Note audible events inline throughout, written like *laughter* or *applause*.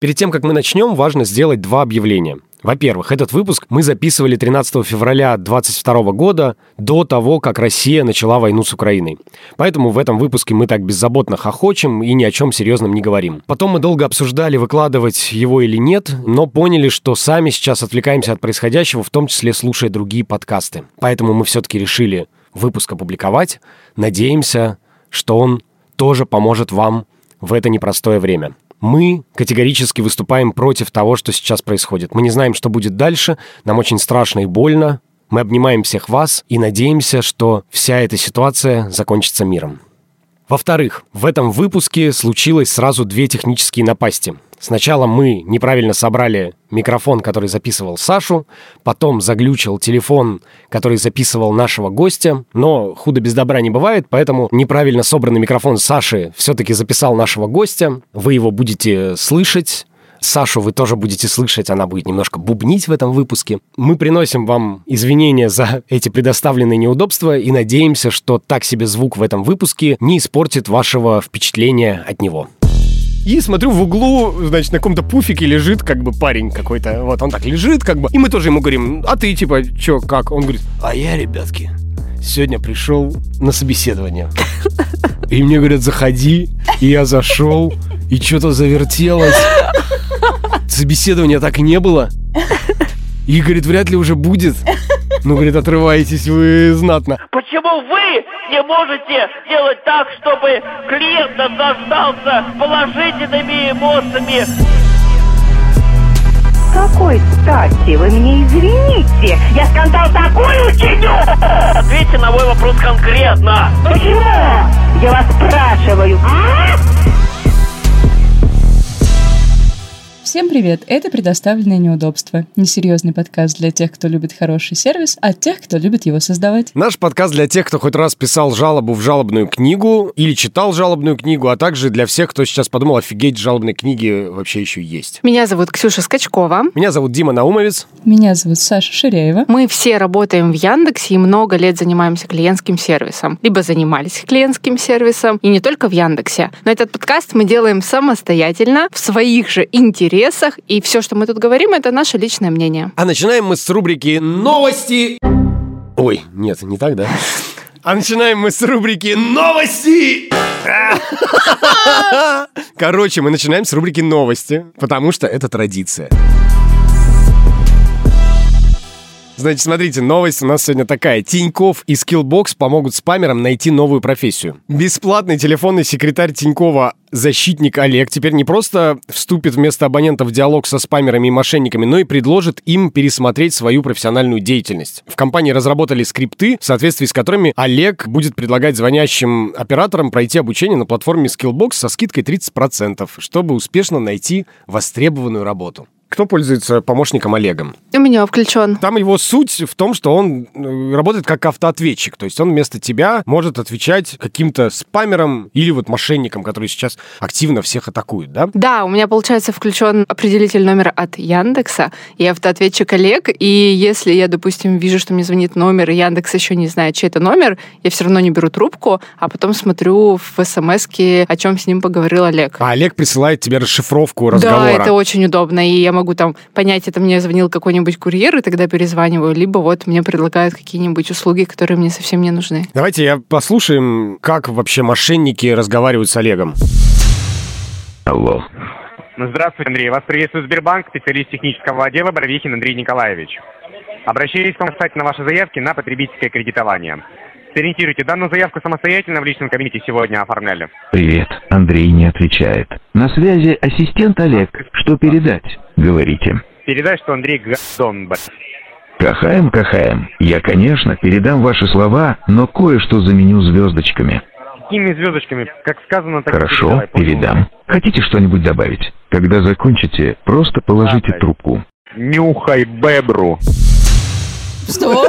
Перед тем, как мы начнем, важно сделать два объявления. Во-первых, этот выпуск мы записывали 13 февраля 2022 года, до того, как Россия начала войну с Украиной. Поэтому в этом выпуске мы так беззаботно хохочем и ни о чем серьезном не говорим. Потом мы долго обсуждали, выкладывать его или нет, но поняли, что сами сейчас отвлекаемся от происходящего, в том числе слушая другие подкасты. Поэтому мы все-таки решили выпуск опубликовать. Надеемся, что он тоже поможет вам в это непростое время. Мы категорически выступаем против того, что сейчас происходит. Мы не знаем, что будет дальше, нам очень страшно и больно. Мы обнимаем всех вас и надеемся, что вся эта ситуация закончится миром. Во-вторых, в этом выпуске случилось сразу две технические напасти. Сначала мы неправильно собрали микрофон, который записывал Сашу, потом заглючил телефон, который записывал нашего гостя, но худо без добра не бывает, поэтому неправильно собранный микрофон Саши все-таки записал нашего гостя. Вы его будете слышать, Сашу вы тоже будете слышать, она будет немножко бубнить в этом выпуске. Мы приносим вам извинения за эти предоставленные неудобства и надеемся, что так себе звук в этом выпуске не испортит вашего впечатления от него. И смотрю в углу, значит, на каком-то пуфике лежит как бы парень какой-то. Вот он так лежит как бы. И мы тоже ему говорим, а ты типа, чё, как? Он говорит, а я, ребятки, сегодня пришел на собеседование. И мне говорят, заходи. И я зашел, и что-то завертелось. Собеседования так и не было. И, говорит, вряд ли уже будет. Ну, говорит, отрываетесь вы знатно. Почему вы не можете сделать так, чтобы клиент наслаждался положительными эмоциями? Какой стати вы мне извините? Я скандал такой учиню! Ответьте на мой вопрос конкретно. Почему? Я вас спрашиваю. А? Всем привет! Это «Предоставленные неудобства». Несерьезный подкаст для тех, кто любит хороший сервис, а тех, кто любит его создавать. Наш подкаст для тех, кто хоть раз писал жалобу в жалобную книгу или читал жалобную книгу, а также для всех, кто сейчас подумал, офигеть, жалобные книги вообще еще есть. Меня зовут Ксюша Скачкова. Меня зовут Дима Наумовец. Меня зовут Саша Ширяева. Мы все работаем в Яндексе и много лет занимаемся клиентским сервисом. Либо занимались клиентским сервисом, и не только в Яндексе. Но этот подкаст мы делаем самостоятельно, в своих же интересах, и все, что мы тут говорим, это наше личное мнение. А начинаем мы с рубрики «Новости». Ой, нет, не так, да? А начинаем мы с рубрики «Новости». *laughs* Короче, мы начинаем с рубрики «Новости», потому что это традиция. Значит, смотрите, новость у нас сегодня такая. Тиньков и Skillbox помогут спамерам найти новую профессию. Бесплатный телефонный секретарь Тинькова защитник Олег теперь не просто вступит вместо абонентов в диалог со спамерами и мошенниками, но и предложит им пересмотреть свою профессиональную деятельность. В компании разработали скрипты, в соответствии с которыми Олег будет предлагать звонящим операторам пройти обучение на платформе Skillbox со скидкой 30%, чтобы успешно найти востребованную работу. Кто пользуется помощником Олегом? У меня включен. Там его суть в том, что он э, работает как автоответчик. То есть он вместо тебя может отвечать каким-то спамерам или вот мошенникам, которые сейчас активно всех атакуют, да? Да, у меня, получается, включен определитель номера от Яндекса и автоответчик Олег. И если я, допустим, вижу, что мне звонит номер, и Яндекс еще не знает, чей это номер, я все равно не беру трубку, а потом смотрю в смс о чем с ним поговорил Олег. А Олег присылает тебе расшифровку разговора. Да, это очень удобно. И я могу там понять, это мне звонил какой-нибудь курьер, и тогда перезваниваю, либо вот мне предлагают какие-нибудь услуги, которые мне совсем не нужны. Давайте я послушаем, как вообще мошенники разговаривают с Олегом. Алло. Ну, здравствуйте, Андрей. Вас приветствует Сбербанк, специалист технического отдела Боровихин Андрей Николаевич. Обращаюсь к вам касательно вашей заявки на потребительское кредитование. Сориентируйте, данную заявку самостоятельно в личном кабинете сегодня оформляли. Привет. Андрей не отвечает. На связи ассистент Олег. Что передать? Говорите. Передай, что Андрей Гадон, б***ь. Кахаем, кахаем. Я, конечно, передам ваши слова, но кое-что заменю звездочками. Какими звездочками? Как сказано, так Хорошо, передавай, передам. Хотите что-нибудь добавить? Когда закончите, просто положите Давай. трубку. Нюхай бебру. Что? *laughs*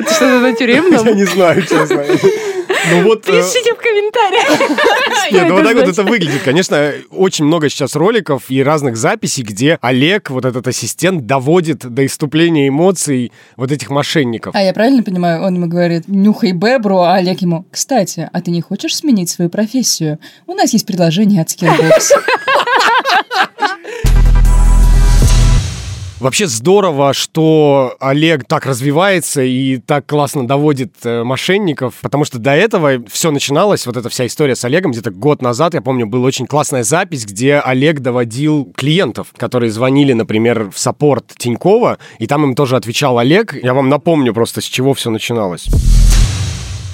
Что-то на тюремном? Я не знаю, честно. *laughs* Ну вот... э, Пишите в комментариях. Нет, ну вот так вот это выглядит. Конечно, очень много сейчас роликов и разных записей, где Олег, вот этот ассистент, доводит до иступления эмоций вот этих мошенников. А я правильно понимаю, он ему говорит, нюхай бебру, а Олег ему, кстати, а ты не хочешь сменить свою профессию? У нас есть предложение от Skillbox. *laughs* Вообще здорово, что Олег так развивается и так классно доводит э, мошенников, потому что до этого все начиналось, вот эта вся история с Олегом, где-то год назад, я помню, была очень классная запись, где Олег доводил клиентов, которые звонили, например, в саппорт Тинькова, и там им тоже отвечал Олег. Я вам напомню просто, с чего все начиналось.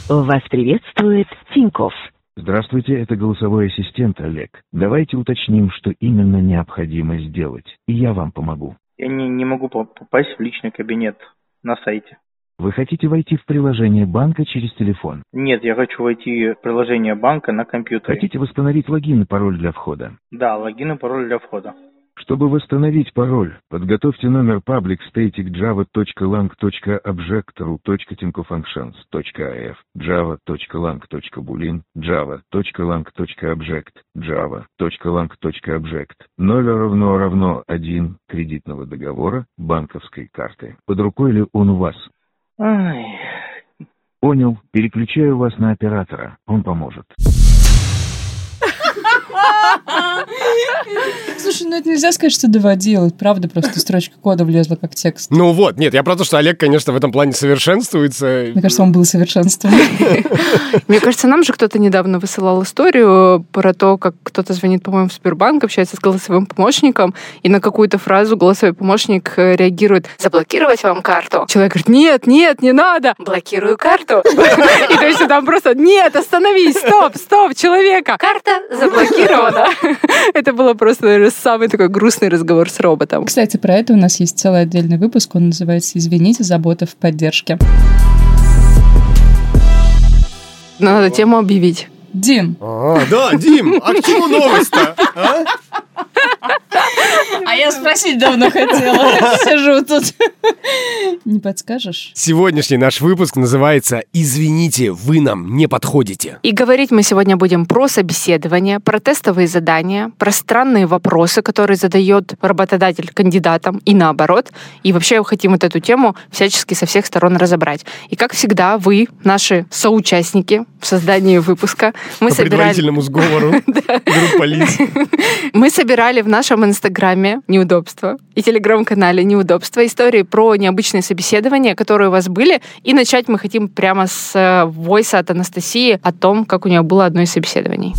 Вас приветствует Тиньков. Здравствуйте, это голосовой ассистент Олег. Давайте уточним, что именно необходимо сделать, и я вам помогу. Я не, не могу по- попасть в личный кабинет на сайте. Вы хотите войти в приложение банка через телефон? Нет, я хочу войти в приложение банка на компьютере. Хотите восстановить логин и пароль для входа? Да, логин и пароль для входа. Чтобы восстановить пароль, подготовьте номер public static java.lang.objectoru.tinkofunctions.af java.lang.boolean java.lang.object java.lang.object 0 равно равно 1 кредитного договора банковской карты. Под рукой ли он у вас? Ай, Понял. Переключаю вас на оператора. Он поможет. Слушай, ну это нельзя сказать, что доводил. Правда, просто строчка кода влезла как текст. Ну вот, нет, я про то, что Олег, конечно, в этом плане совершенствуется. Мне кажется, он был совершенством. Мне кажется, нам же кто-то недавно высылал историю про то, как кто-то звонит, по-моему, в Сбербанк, общается с голосовым помощником, и на какую-то фразу голосовой помощник э, реагирует «Заблокировать вам карту?» Человек говорит «Нет, нет, не надо! Блокирую карту!» *laughs* И то есть там просто «Нет, остановись! Стоп, стоп, человека! Карта заблокирована!» *laughs* Это было просто наверное, самый такой грустный разговор с роботом. Кстати, про это у нас есть целый отдельный выпуск. Он называется «Извините, забота в поддержке». Надо тему объявить. Дим, А, да, Дим, а к чему новость-то? а? а я спросить давно хотела. *laughs* Сижу тут. Не подскажешь? Сегодняшний наш выпуск называется «Извините, вы нам не подходите». И говорить мы сегодня будем про собеседование, про тестовые задания, про странные вопросы, которые задает работодатель кандидатам и наоборот. И вообще хотим вот эту тему всячески со всех сторон разобрать. И как всегда, вы, наши соучастники в создании выпуска, мы По собирали... предварительному сговору *laughs* *laughs* группа лиц. *laughs* Мы собирали в нашем инстаграме неудобства и телеграм-канале неудобства истории про необычные собеседования, которые у вас были. И начать мы хотим прямо с э, войса от Анастасии о том, как у нее было одно из собеседований.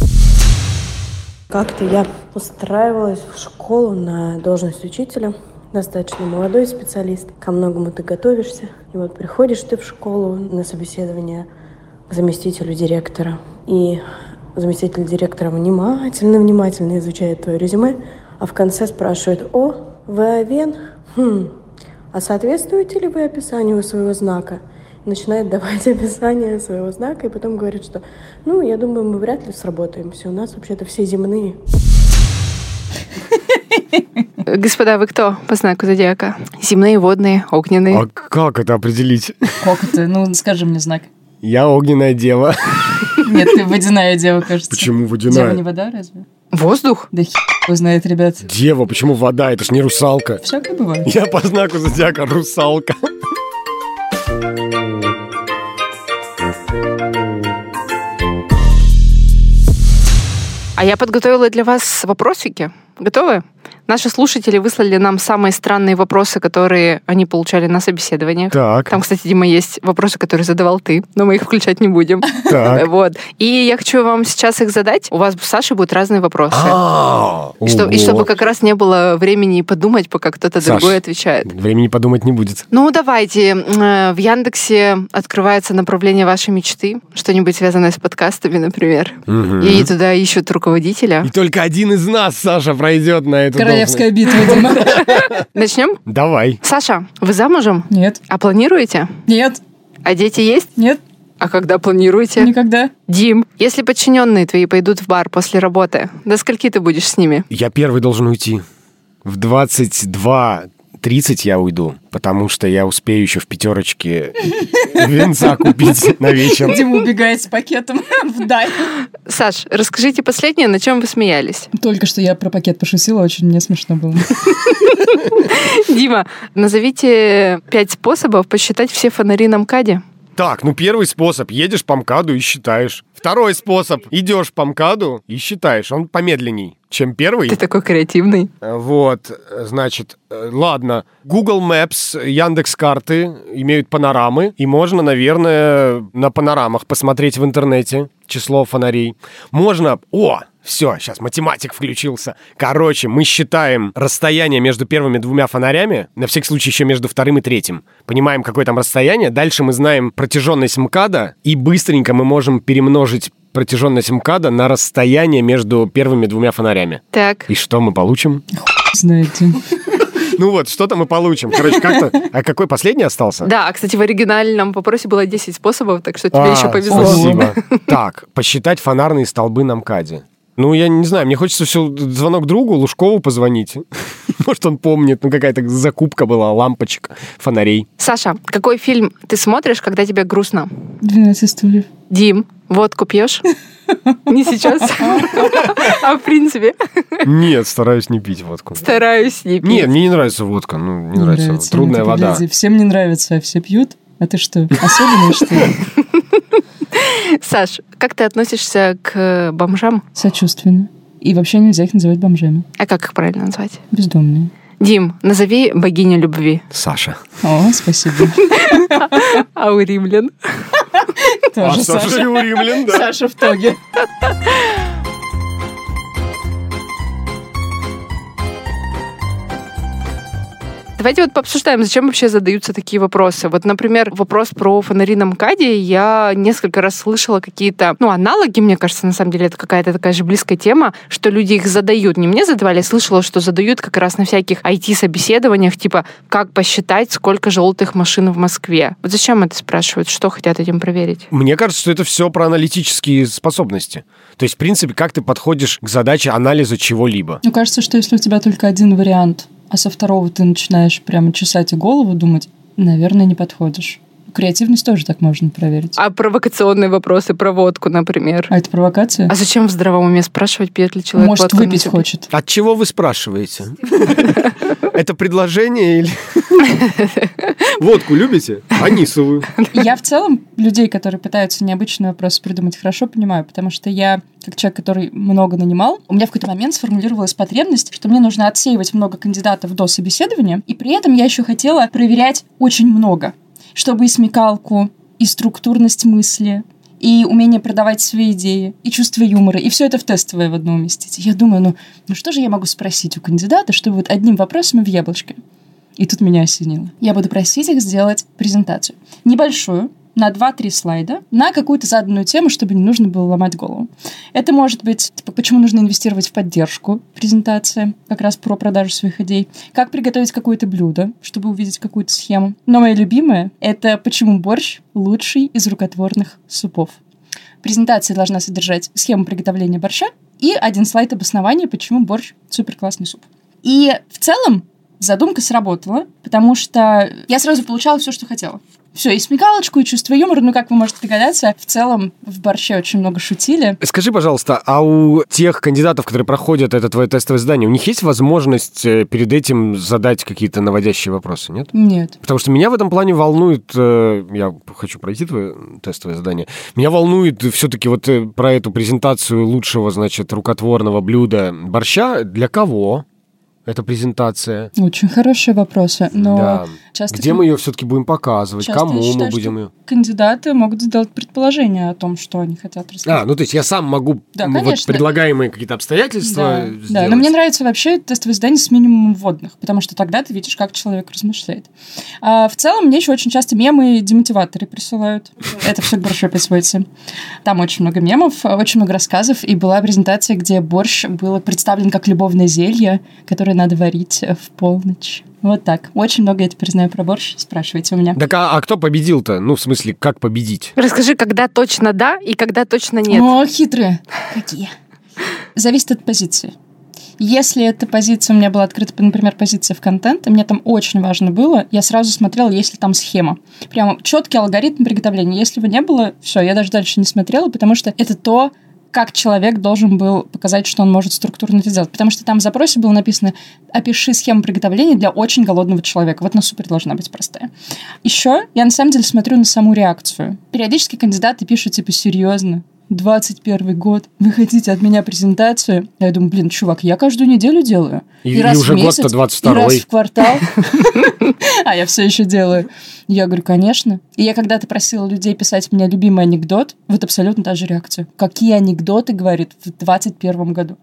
Как-то я устраивалась в школу на должность учителя. Достаточно молодой специалист. Ко многому ты готовишься. И вот приходишь ты в школу на собеседование заместителю директора. И заместитель директора внимательно-внимательно изучает твое резюме, а в конце спрашивает, «О, вы Овен? Хм, а соответствуете ли вы описанию своего знака?» Начинает давать *laughs* описание своего знака и потом говорит, что ну, я думаю, мы вряд ли сработаемся. У нас вообще-то все земные. Господа, вы кто по знаку зодиака? Земные, водные, огненные. А как это определить? Как это? Ну, скажи мне знак. Я огненная дева. Нет, ты водяная дева, кажется. Почему Дева не водяная? вода разве? Воздух? Да хер его знает, ребят. Дева, почему вода? Это ж не русалка. Всякое бывает. Я по знаку зодиака русалка. А я подготовила для вас вопросики. Готовы? Наши слушатели выслали нам самые странные вопросы, которые они получали на собеседованиях. Так, Там, кстати, Дима, есть вопросы, которые задавал ты, но мы их включать не будем. так. *laughs* Вот. И я хочу вам сейчас их задать. У вас с Сашей будут разные вопросы. А, И, что- и ого. чтобы как раз не было времени подумать, пока кто-то Саш, другой отвечает. Времени подумать не будет. Ну, давайте. Э, В Яндексе открывается направление вашей мечты. Что-нибудь связанное с подкастами, например. Мгм. И туда ищут руководителя. И только один из нас, Саша, пройдет на эту Королевская битва, Дима. *laughs* Начнем? Давай. Саша, вы замужем? Нет, А планируете? нет, А дети есть? нет, А когда планируете? никогда. Дим, если подчиненные твои пойдут в бар после работы, до скольки ты будешь с ними? Я первый должен уйти. В 22 30 я уйду, потому что я успею еще в пятерочке венца купить на вечер. Дима убегает с пакетом *laughs* вдаль. Саш, расскажите последнее, на чем вы смеялись? Только что я про пакет пошутила, очень мне смешно было. Дима, назовите пять способов посчитать все фонари на МКАДе. Так, ну первый способ. Едешь по МКАДу и считаешь. Второй способ. Идешь по МКАДу и считаешь. Он помедленней, чем первый. Ты такой креативный. Э, Вот, э, значит, э, ладно. Google Maps, Яндекс карты имеют панорамы, и можно, наверное, на панорамах посмотреть в интернете число фонарей. Можно... О, все, сейчас математик включился. Короче, мы считаем расстояние между первыми двумя фонарями, на всякий случай еще между вторым и третьим. Понимаем, какое там расстояние. Дальше мы знаем протяженность МКАДа, и быстренько мы можем перемножить протяженность МКАДа на расстояние между первыми двумя фонарями. Так. И что мы получим? Знаете. Ну вот, что-то мы получим. Короче, как-то... А какой последний остался? Да, а, кстати, в оригинальном вопросе было 10 способов, так что тебе А, еще повезло. Спасибо. Так, посчитать фонарные столбы на МКАДе. Ну, я не знаю, мне хочется все звонок другу, Лужкову позвонить. *laughs* Может, он помнит, ну, какая-то закупка была, лампочек, фонарей. Саша, какой фильм ты смотришь, когда тебе грустно? 12 стульев. Дим, водку пьешь? *laughs* Не сейчас, *laughs* а в принципе. Нет, стараюсь не пить водку. Стараюсь не пить. Нет, мне не нравится водка, ну, не, нравится. Трудная ну, вода. Всем не нравится, а все пьют. А ты что, особенный, что ли? Саш, как ты относишься к бомжам? Сочувственно. И вообще нельзя их называть бомжами. А как их правильно назвать? Бездомные. Дим, назови богиню любви. Саша. О, спасибо. *laughs* А у римлян? Тоже А Саша Саша. у римлян, да. Саша в тоге. Давайте вот пообсуждаем, зачем вообще задаются такие вопросы. Вот, например, вопрос про фонари на МКАДе. Я несколько раз слышала какие-то, ну, аналоги, мне кажется, на самом деле это какая-то такая же близкая тема, что люди их задают. Не мне задавали, я слышала, что задают как раз на всяких IT-собеседованиях, типа, как посчитать, сколько желтых машин в Москве. Вот зачем это спрашивают? Что хотят этим проверить? Мне кажется, что это все про аналитические способности. То есть, в принципе, как ты подходишь к задаче анализа чего-либо. Мне кажется, что если у тебя только один вариант, а со второго ты начинаешь прямо чесать и голову думать, наверное, не подходишь. Креативность тоже так можно проверить. А провокационные вопросы про водку, например. А это провокация? А зачем в здравом уме спрашивать, пьет ли человек Может, водку? выпить Не хочет. От чего вы спрашиваете? *laughs* Это предложение или... *laughs* Водку любите? Анисовую. Я в целом людей, которые пытаются необычные вопросы придумать, хорошо понимаю, потому что я, как человек, который много нанимал, у меня в какой-то момент сформулировалась потребность, что мне нужно отсеивать много кандидатов до собеседования, и при этом я еще хотела проверять очень много, чтобы и смекалку, и структурность мысли, и умение продавать свои идеи, и чувство юмора, и все это в тестовое в одно уместить. Я думаю, ну, ну что же я могу спросить у кандидата, чтобы вот одним вопросом в яблочко? И тут меня осенило. Я буду просить их сделать презентацию. Небольшую, на 2-3 слайда, на какую-то заданную тему, чтобы не нужно было ломать голову. Это может быть, типа, почему нужно инвестировать в поддержку презентации, как раз про продажу своих идей, как приготовить какое-то блюдо, чтобы увидеть какую-то схему. Но моя любимая — это почему борщ лучший из рукотворных супов. Презентация должна содержать схему приготовления борща и один слайд обоснования, почему борщ супер классный суп. И в целом задумка сработала, потому что я сразу получала все, что хотела. Все, и смекалочку, и чувство юмора, ну, как вы можете догадаться, в целом в борще очень много шутили. Скажи, пожалуйста, а у тех кандидатов, которые проходят это твое тестовое задание, у них есть возможность э, перед этим задать какие-то наводящие вопросы, нет? Нет. Потому что меня в этом плане волнует, э, я хочу пройти твое тестовое задание, меня волнует все-таки вот э, про эту презентацию лучшего, значит, рукотворного блюда борща. Для кого эта презентация? Очень хорошие вопросы, но Да. часто... Где мы ее все-таки будем показывать? часто Кому считаю, мы будем ее... Кандидаты могут сделать предположение о том, что они хотят рассказать. А, ну то есть я сам могу Да, м, вот конечно. предлагаемые какие-то обстоятельства Да, сделать. да, но мне нравится вообще тестовое задание с минимумом вводных, потому что тогда ты видишь, как человек размышляет. А в целом мне еще очень часто мемы и демотиваторы присылают. Это все к борщу описывается. Там очень много мемов, очень много рассказов, и была презентация, где борщ был представлен как любовное зелье, которое надо варить в полночь. Вот так. Очень много я теперь знаю про борщ. Спрашивайте у меня. Так а, а кто победил-то? Ну, в смысле, как победить? Расскажи, когда точно да и когда точно нет. О, хитрые. Какие? Зависит от позиции. Если эта позиция у меня была открыта, например, позиция в контент, и мне там очень важно было, я сразу смотрела, есть ли там схема. Прямо четкий алгоритм приготовления. Если его не было, все, я даже дальше не смотрела, потому что это то, как человек должен был показать, что он может структурно это сделать. Потому что там в запросе было написано «Опиши схему приготовления для очень голодного человека». Вот она супер должна быть простая. Еще я на самом деле смотрю на саму реакцию. Периодически кандидаты пишут типа «Серьезно? 21 год, вы хотите от меня презентацию? Я думаю, блин, чувак, я каждую неделю делаю. И, и, и уже год-то 22 и раз в квартал. *laughs* А я все еще делаю. Я говорю, конечно. И я когда-то просила людей писать мне любимый анекдот, вот абсолютно та же реакция. Какие анекдоты, говорит, в 21 году?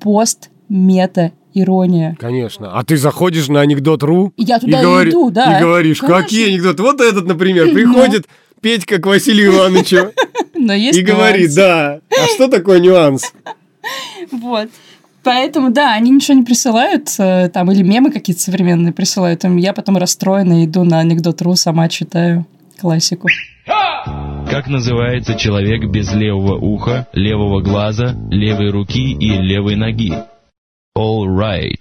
Пост, мета, ирония. Конечно. А ты заходишь на анекдот.ру я туда и, говори, иду, да. И говоришь, Конечно. какие анекдоты? Вот этот, например, *laughs* приходит Петька к Василию Ивановичу. *laughs* Но есть И говорит, да, а что такое нюанс? Вот. Поэтому, да, они ничего не присылают, э, там, или мемы какие-то современные присылают. Я потом расстроена, иду на анекдот.ру, сама читаю классику. Как называется человек без левого уха, левого глаза, левой руки и левой ноги? All right.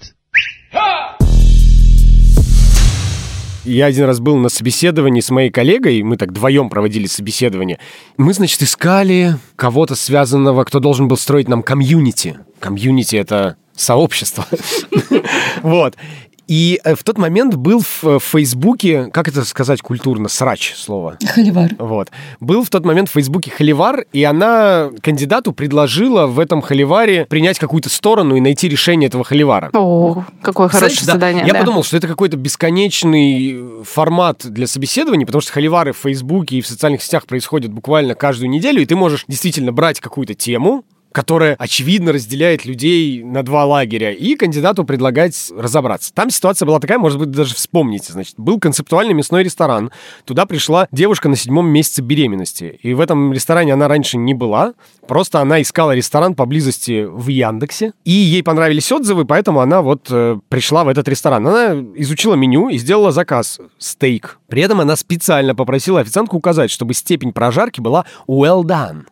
Я один раз был на собеседовании с моей коллегой, мы так вдвоем проводили собеседование. Мы, значит, искали кого-то связанного, кто должен был строить нам комьюнити. Комьюнити — это сообщество. *laughs* Вот. И э, в тот момент был в э, Фейсбуке, как это сказать культурно, срач слово. Холивар. Вот. Был в тот момент в Фейсбуке холивар, и она кандидату предложила в этом холиваре принять какую-то сторону и найти решение этого холивара. О, какое хорошее Знаешь, задание. Да, я подумал, что это какой-то бесконечный формат для собеседований, потому что холивары в Фейсбуке и в социальных сетях происходят буквально каждую неделю, и ты можешь действительно брать какую-то тему, которая, очевидно, разделяет людей на два лагеря, и кандидату предлагать разобраться. Там ситуация была такая, может быть, даже вспомните. Значит, был концептуальный мясной ресторан. Туда пришла девушка на седьмом месяце беременности. И в этом ресторане она раньше не была. Просто она искала ресторан поблизости в Яндексе. И ей понравились отзывы, поэтому она вот э, пришла в этот ресторан. Она изучила меню и сделала заказ. Стейк. При этом она специально попросила официантку указать, чтобы степень прожарки была well done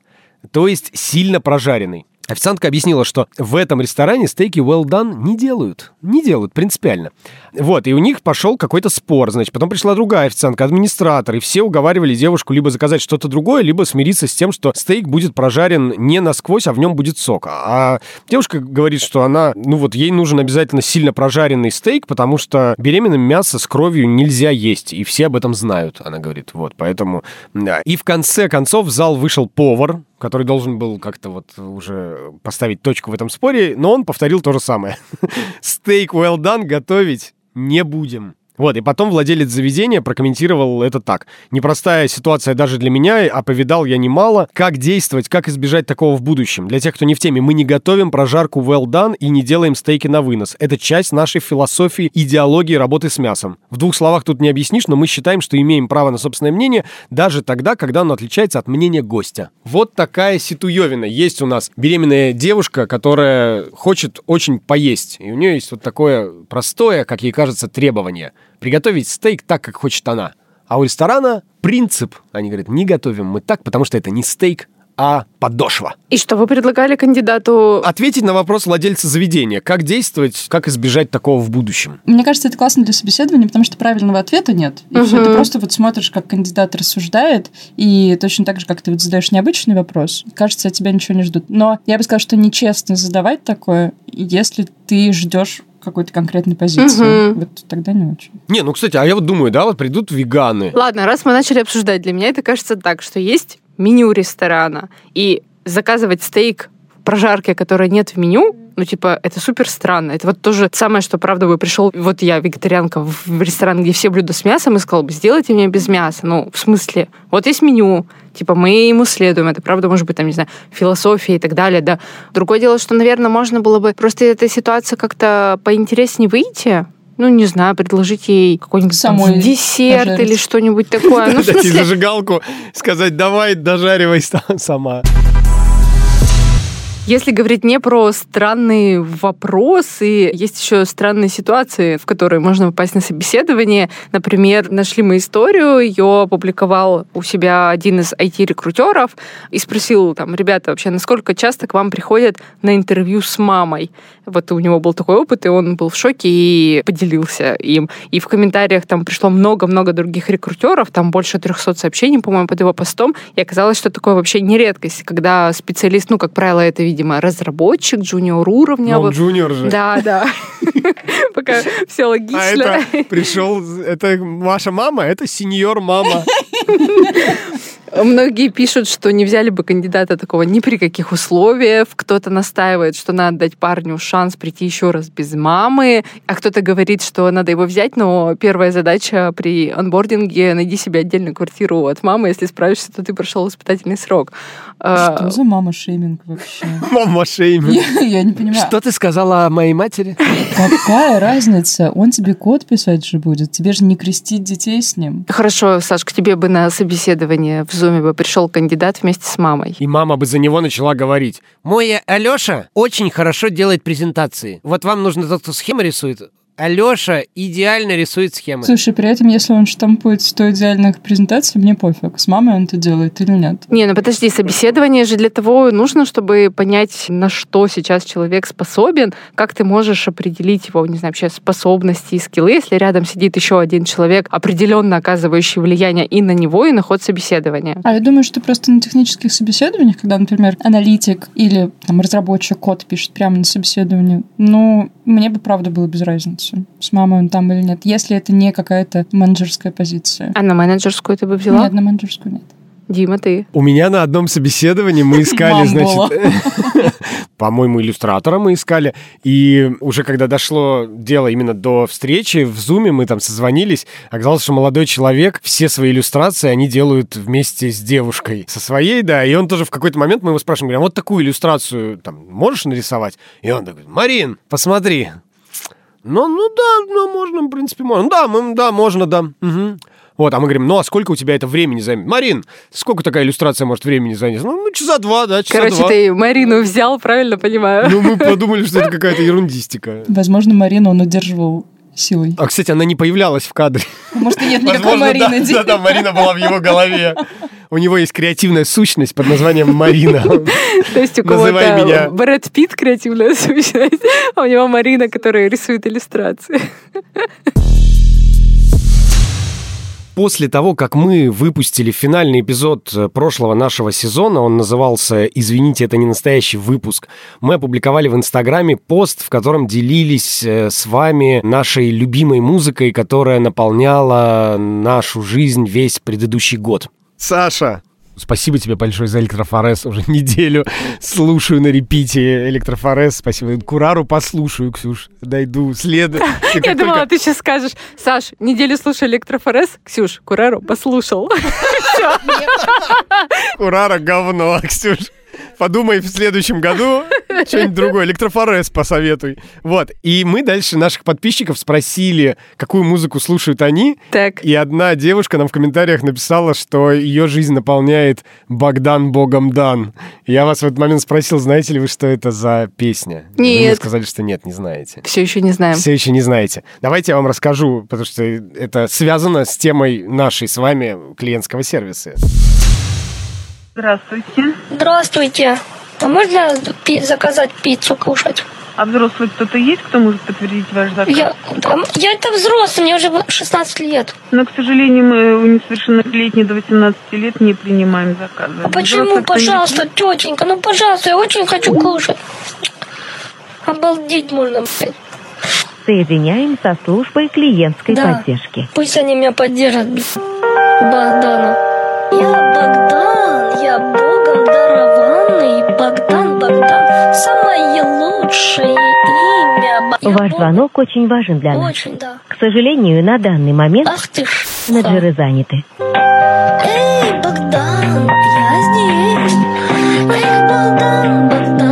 то есть сильно прожаренный. Официантка объяснила, что в этом ресторане стейки well done не делают. Не делают принципиально. Вот, и у них пошел какой-то спор. Значит, потом пришла другая официантка, администратор, и все уговаривали девушку либо заказать что-то другое, либо смириться с тем, что стейк будет прожарен не насквозь, а в нем будет сок. А девушка говорит, что она, ну вот, ей нужен обязательно сильно прожаренный стейк, потому что беременным мясо с кровью нельзя есть, и все об этом знают, она говорит. Вот, поэтому, да. И в конце концов в зал вышел повар, который должен был как-то вот уже поставить точку в этом споре, но он повторил то же самое. *laughs* Стейк well done готовить не будем. Вот, и потом владелец заведения прокомментировал это так. Непростая ситуация даже для меня, а повидал я немало. Как действовать, как избежать такого в будущем? Для тех, кто не в теме, мы не готовим прожарку well done и не делаем стейки на вынос. Это часть нашей философии, идеологии работы с мясом. В двух словах тут не объяснишь, но мы считаем, что имеем право на собственное мнение даже тогда, когда оно отличается от мнения гостя. Вот такая ситуевина. Есть у нас беременная девушка, которая хочет очень поесть. И у нее есть вот такое простое, как ей кажется, требование – приготовить стейк так, как хочет она. А у ресторана принцип. Они говорят, не готовим мы так, потому что это не стейк, а подошва. И что вы предлагали кандидату? Ответить на вопрос владельца заведения. Как действовать, как избежать такого в будущем? Мне кажется, это классно для собеседования, потому что правильного ответа нет. И угу. все, ты просто вот смотришь, как кандидат рассуждает, и точно так же, как ты вот задаешь необычный вопрос, кажется, от тебя ничего не ждут. Но я бы сказала, что нечестно задавать такое, если ты ждешь какой-то конкретной позиции. Угу. Вот тогда не очень. Не, ну, кстати, а я вот думаю, да, вот придут веганы. Ладно, раз мы начали обсуждать, для меня это кажется так, что есть меню ресторана, и заказывать стейк прожарки, которой нет в меню, ну, типа, это супер странно. Это вот тоже самое, что, правда, бы пришел, вот я, вегетарианка, в ресторан, где все блюда с мясом, и сказал бы, сделайте мне без мяса. Ну, в смысле, вот есть меню, типа, мы ему следуем. Это, правда, может быть, там, не знаю, философия и так далее, да. Другое дело, что, наверное, можно было бы просто эта ситуация как-то поинтереснее выйти, ну, не знаю, предложить ей какой-нибудь Самой десерт пожарить. или что-нибудь такое. *laughs* Ну, Дать ей зажигалку, сказать, давай, дожаривай сама. Если говорить не про странные вопросы, есть еще странные ситуации, в которые можно попасть на собеседование. Например, нашли мы историю, ее опубликовал у себя один из IT-рекрутеров и спросил там, ребята, вообще, насколько часто к вам приходят на интервью с мамой? Вот у него был такой опыт, и он был в шоке и поделился им. И в комментариях там пришло много-много других рекрутеров, там больше 300 сообщений, по-моему, под его постом, и оказалось, что такое вообще не редкость, когда специалист, ну, как правило, это, видимо, разработчик, джуниор уровня. Ну, он джуниор же. Да, да. *laughs* Пока все логично. А это пришел, это ваша мама, это сеньор мама. *laughs* Многие пишут, что не взяли бы кандидата такого ни при каких условиях. Кто-то настаивает, что надо дать парню шанс прийти еще раз без мамы, а кто-то говорит, что надо его взять, но первая задача при анбординге — найди себе отдельную квартиру от мамы. Если справишься, то ты прошел испытательный срок. А, Что за мама-шейминг вообще? *laughs* Мама шейминг. Я, я не понимаю. Что ты сказала о моей матери? Какая разница? Он тебе код писать же будет. Тебе же не крестить детей с ним. Хорошо, Саш, к тебе бы на собеседование в Зуме бы пришел кандидат вместе с мамой. И мама бы за него начала говорить. Мой Алёша очень хорошо делает презентации. Вот вам нужно тот, кто схемы рисует. Алёша идеально рисует схемы. Слушай, при этом, если он штампует 100 идеальных презентаций, мне пофиг, с мамой он это делает или нет. Не, ну подожди, собеседование же для того нужно, чтобы понять, на что сейчас человек способен, как ты можешь определить его, не знаю, вообще способности и скиллы, если рядом сидит еще один человек, определенно оказывающий влияние и на него, и на ход собеседования. А я думаю, что просто на технических собеседованиях, когда, например, аналитик или там, разработчик код пишет прямо на собеседовании, ну, мне бы, правда, было без разницы, с мамой он там или нет, если это не какая-то менеджерская позиция. А на менеджерскую ты бы взяла? Нет, на менеджерскую нет. Дима, ты? У меня на одном собеседовании мы искали, значит, *laughs* по-моему, иллюстратора мы искали. И уже когда дошло дело именно до встречи, в Зуме мы там созвонились, оказалось, что молодой человек все свои иллюстрации они делают вместе с девушкой. Со своей, да. И он тоже в какой-то момент, мы его спрашиваем, говорим, «А вот такую иллюстрацию там можешь нарисовать? И он такой, Марин, посмотри. Ну, ну да, ну можно, в принципе, можно. Да, мы, да, можно, да. Мгм. Вот, а мы говорим, ну а сколько у тебя это времени займет? Марин, сколько такая иллюстрация может времени занять? Ну, ну, часа два, да, часа Короче, два. ты Марину взял, правильно понимаю? Ну, мы *laughs* подумали, что это какая-то ерундистика. Возможно, Марину он удерживал силой. А, кстати, она не появлялась в кадре. Может, и нет никакой Возможно, да, Марины. да, да, Марина была в его голове. У него есть креативная сущность под названием Марина. *laughs* То есть у кого-то меня. Брэд Питт креативная сущность, а у него Марина, которая рисует иллюстрации. *laughs* После того, как мы выпустили финальный эпизод э, прошлого нашего сезона, он назывался «Извините, это не настоящий выпуск», мы опубликовали в Инстаграме пост, в котором делились э, с вами нашей любимой музыкой, которая наполняла нашу жизнь весь предыдущий год. Саша, Спасибо тебе большое за электрофорез. Уже *laughs* неделю слушаю на репите электрофорез. Спасибо. Курару послушаю, Ксюш. Дойду. След. Ты *laughs* Я думала, ты сейчас скажешь, Саш, неделю слушай электрофорез, Ксюш, Курару послушал. *laughs* Курара говно, Ксюш. Подумай в следующем году *laughs* что-нибудь другое. Электрофорез посоветуй. Вот. И мы дальше наших подписчиков спросили, какую музыку слушают они. Так. И одна девушка нам в комментариях написала, что ее жизнь наполняет Богдан Богом дан. Я вас в этот момент спросил, знаете ли вы, что это за песня? Вы мне Нет. сказали, что нет, не знаете. Все еще не знаем. Все еще не знаете. Давайте я вам расскажу, потому что это связано с темой нашей с вами клиентского сервиса. Здравствуйте. Здравствуйте. А можно пи- заказать пиццу кушать? А взрослый кто-то есть, кто может подтвердить ваш заказ? Я, да, я это взрослый, мне уже 16 лет. Но, к сожалению, мы у несовершеннолетних до 18 лет не принимаем заказы. А почему, Взрослых пожалуйста, тетенька, ну пожалуйста, я очень хочу кушать. Обалдеть можно, блядь. Соединяем со службой клиентской Да. поддержки. Пусть они меня поддержат, блядь. Богдана. Я Богдан, Дарованный. Богдан, Богдан, самое лучшее имя. Я Ваш звонок очень важен для нас. Очень, да. К сожалению, на данный момент Ах ты ж. менеджеры заняты. Эй, Богдан, я здесь. Эх, Богдан, Богдан,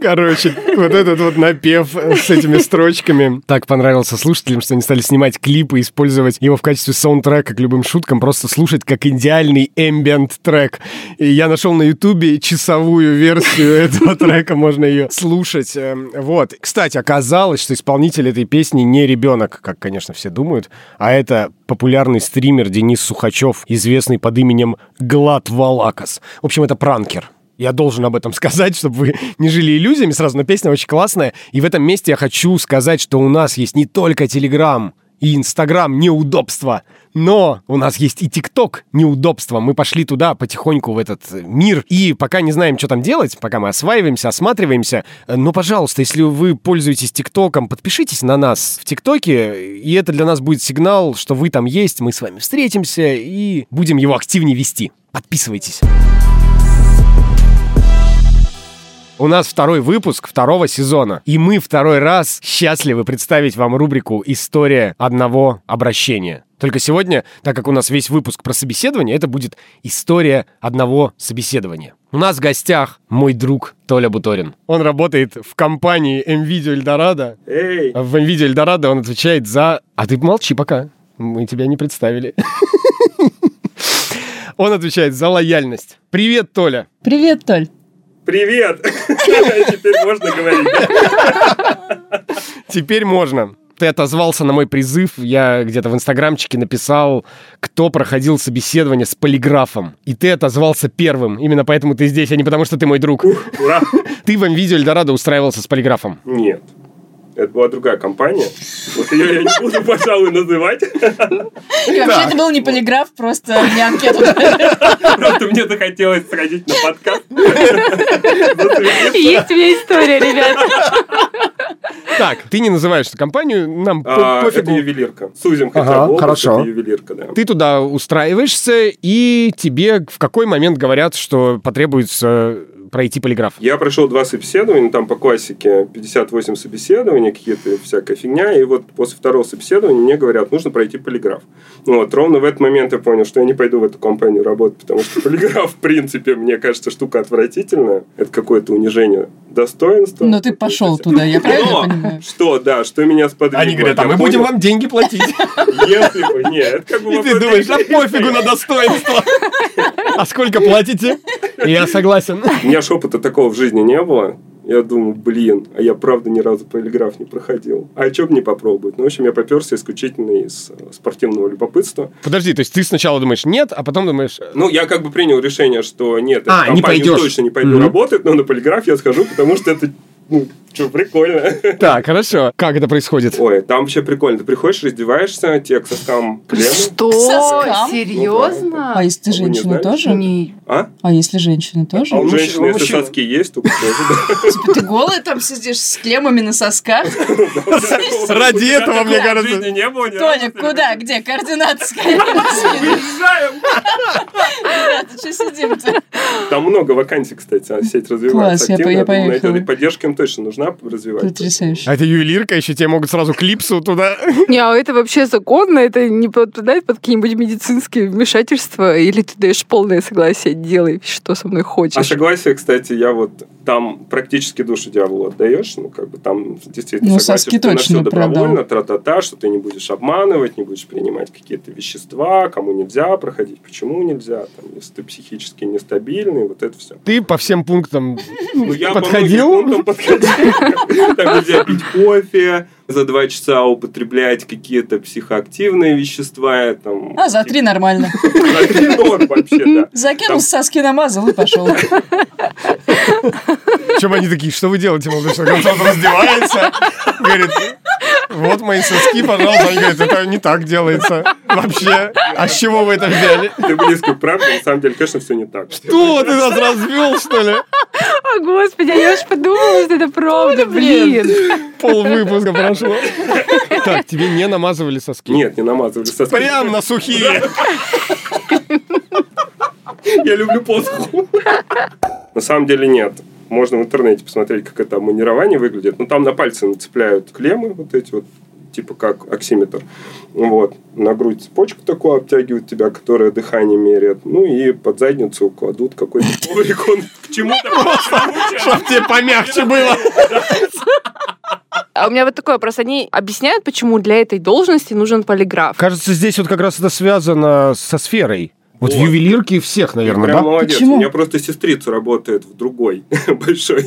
Короче, вот этот вот напев с этими строчками так понравился слушателям, что они стали снимать клипы, использовать его в качестве саундтрека к любым шуткам, просто слушать как идеальный ambient трек. И я нашел на ютубе часовую версию *laughs* этого трека, можно ее слушать. Эм, Вот. Кстати, оказалось, что исполнитель этой песни не ребенок, как, конечно, все думают, а это популярный стример Денис Сухачев, известный под именем Глад Валакас. В общем, это пранкер. Я должен об этом *laughs* сказать, чтобы вы *laughs* не жили иллюзиями сразу, но песня очень классная. И в этом месте я хочу сказать, что у нас есть не только Телеграм и Инстаграм неудобства, но у нас есть и ТикТок неудобства. Мы пошли туда потихоньку в этот э, мир, и пока не знаем, что там делать, пока мы осваиваемся, осматриваемся, э, но, пожалуйста, если вы пользуетесь ТикТоком, подпишитесь на нас в ТикТоке, и это для нас будет сигнал, что вы там есть, мы с вами встретимся и будем его активнее вести. Подписывайтесь. У нас второй выпуск второго сезона, и мы второй раз счастливы представить вам рубрику «История одного обращения». Только сегодня, так как у нас весь выпуск про собеседование, это будет история одного собеседования. У нас в гостях мой друг Толя Буторин. Он работает в компании MVideo Эльдорадо. Эй! В MVideo Эльдорадо он отвечает за... А ты молчи пока, мы тебя не представили. *laughs* Он отвечает за лояльность. Привет, Толя. Привет, Толь. Привет! *laughs* Теперь можно говорить. Теперь можно. Ты отозвался на мой призыв, я где-то в инстаграмчике написал, кто проходил собеседование с полиграфом. И ты отозвался первым. Именно поэтому ты здесь, а не потому, что ты мой друг. Ура! *laughs* Ты в видео Эльдорадо устраивался с полиграфом. Нет. Это была другая компания. Вот ее я не буду, пожалуй, называть. И вообще это был не полиграф, просто не анкету. Просто мне захотелось сходить на подкаст. Есть у меня история, ребят. Так, ты не называешь эту компанию, нам А, Это пофигу. ювелирка. Сузим хотя Ага, бы область, хорошо. это ювелирка, да. Ты туда устраиваешься, и тебе в какой момент говорят, что потребуется пройти полиграф? Я прошел два собеседования, там по классике 58 собеседований, какие-то всякая фигня, и вот после второго собеседования мне говорят, нужно пройти полиграф. Ну вот, ровно в этот момент я понял, что я не пойду в эту компанию работать, потому что полиграф, *laughs* в принципе, мне кажется, штука отвратительная. Это какое-то унижение достоинства. Но ты пошел туда, я правильно Но понимаю? Что, да, что меня сподвигло. Они говорят, а мы будем вам деньги платить. *laughs* Если бы, нет, это как бы И ты думаешь, а пофигу на достоинство. *laughs* А сколько платите? Я согласен. У меня ж опыта такого в жизни не было. Я думаю, блин, а я правда ни разу полиграф не проходил. А что бы не попробовать? Ну, в общем, я поперся исключительно из э, спортивного любопытства. Подожди, то есть ты сначала думаешь нет, а потом думаешь... Ну, я как бы принял решение, что нет, А, не пойдешь. точно не пойду Мгм. работать, но на полиграф я схожу, потому что это, ну, что, прикольно. *laughs* Так, хорошо. Как это происходит? Ой, там вообще прикольно. Ты приходишь, раздеваешься, тебе к соскам клемму. Что? Соскам? Серьезно? А если ты не женщина знаете? тоже? Не. А? А если женщина тоже? А у женщины, если мужчин- соски есть, то тоже, *laughs* Типа ты голая там сидишь с клеммами на сосках? *laughs* Ради этого, мне кажется. не было разу. куда? Где? Координаты скажи. Уезжаем! Ребята, что сидим-то? Там много вакансий, кстати, а сеть развивается активно. я поехала. найдет. И поддержка им точно нужна развивать. Потрясающе. А это ювелирка, еще тебе могут сразу клипсу туда. Не, а это вообще законно? Это не подпадает под какие-нибудь медицинские вмешательства? Или ты даешь полное согласие, делай, что со мной А хочешь? согласие, кстати, я вот там практически душу дьяволу отдаешь, ну, как бы там действительно Ну, согласие, соски что ты на все добровольно, продал. тра-та-та, что ты не будешь обманывать, не будешь принимать какие-то вещества, кому нельзя проходить, почему нельзя, там, если ты психически нестабильный, вот это все. Ты по всем пунктам Ну, я подходил? по многим пунктам подходил. *laughs* Там нельзя пить кофе, за два часа употреблять какие-то психоактивные вещества. Там, А, за три нормально. *laughs* За три норм вообще, да. Закинул, соски намазал и пошел. Чем они такие, что вы делаете, молодой человек? Он раздевается, говорит, вот мои соски, пожалуйста. Они говорят, это не так делается вообще. А с чего вы это взяли? Ты близко к правде, на самом деле, конечно, все не так. Что, ты нас развел, что ли? О, господи, я уж подумала, что это правда, блин. Пол выпуска прошло. *laughs* Так, тебе не намазывали соски? Нет, не намазывали соски. Прям на сухие. *laughs* Я люблю посуху. На самом деле нет. Можно в интернете посмотреть, как это амунирование выглядит. Ну, там на пальцы нацепляют клеммы вот эти вот типа как оксиметр. Вот. На грудь цепочку такую обтягивают тебя, которая дыхание меряет. Ну и под задницу кладут какой-то коврик. Он к чему-то Чтоб тебе помягче было. А у меня вот такой вопрос. Они объясняют, почему для этой должности нужен полиграф? Кажется, здесь вот как раз это связано со сферой. Вот, в Вот. ювелирке всех, наверное, Прям да? молодец. Почему? У меня просто сестрица работает в другой *laughs* большой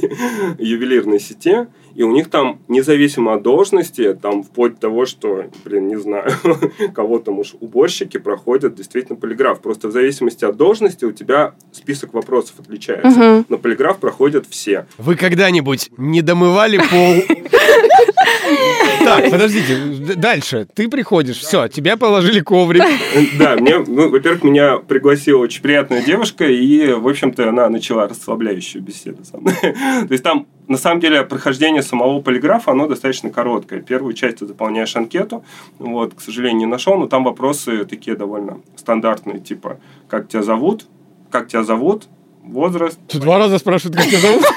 ювелирной сети, и у них там, независимо от должности, там вплоть до того, что, блин, не знаю, *laughs* кого там уж уборщики проходят действительно полиграф. Просто в зависимости от должности у тебя список вопросов отличается. Мгм. Но полиграф проходят все. Вы когда-нибудь не домывали пол? *laughs* Так, подождите, дальше. Ты приходишь, все, тебя положили коврик. *laughs* Да, мне, ну, во-первых, меня пригласила очень приятная девушка, и, в общем-то, она начала расслабляющую беседу со мной. *laughs* То есть там, на самом деле, прохождение самого полиграфа, оно достаточно короткое. Первую часть ты заполняешь анкету, вот, к сожалению, не нашел, но там вопросы такие довольно стандартные, типа, как тебя зовут, как тебя зовут, возраст. Ты два раза спрашивают, как тебя зовут? *laughs*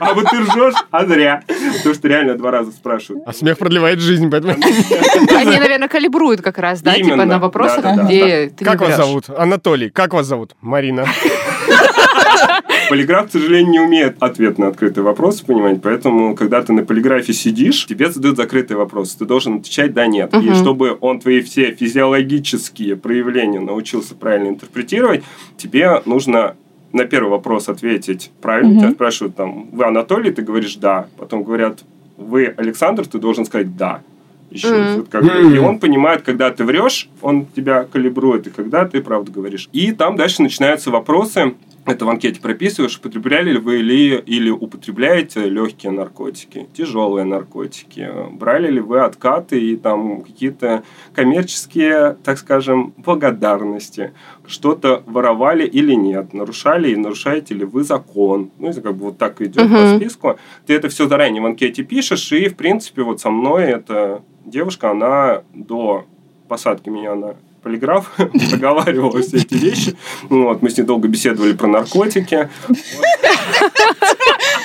А вот ты ржешь, а зря. Потому что реально два раза спрашивают. А смех продлевает жизнь, поэтому... Они, наверное, калибруют как раз, да, типа на вопросах, где ты Как вас зовут? Анатолий. Как вас зовут? Марина. *laughs* Полиграф, к сожалению, не умеет ответ на открытые вопросы понимать, поэтому, когда ты на полиграфе сидишь, тебе задают закрытые вопросы. Ты должен отвечать «да», «нет». И Мгм. чтобы он твои все физиологические проявления научился правильно интерпретировать, тебе нужно на первый вопрос ответить правильно. Мгм. Тебя спрашивают там, вы Анатолий, ты говоришь «да». Потом говорят, вы Александр, ты должен сказать «да». Еще вот как бы. И он понимает, когда ты врешь, он тебя калибрует, и когда ты правду говоришь. И там дальше начинаются вопросы. Это в анкете прописываешь, употребляли ли вы или, или употребляете легкие наркотики, тяжелые наркотики, брали ли вы откаты и там какие-то коммерческие, так скажем, благодарности, что-то воровали или нет, нарушали и нарушаете ли вы закон. Ну, это как бы вот так идет по Мгм. списку. Ты это все заранее в анкете пишешь, и, в принципе, вот со мной эта девушка, она до посадки меня на полиграф *laughs* проговаривала все эти вещи. Вот, мы с ней долго беседовали про наркотики.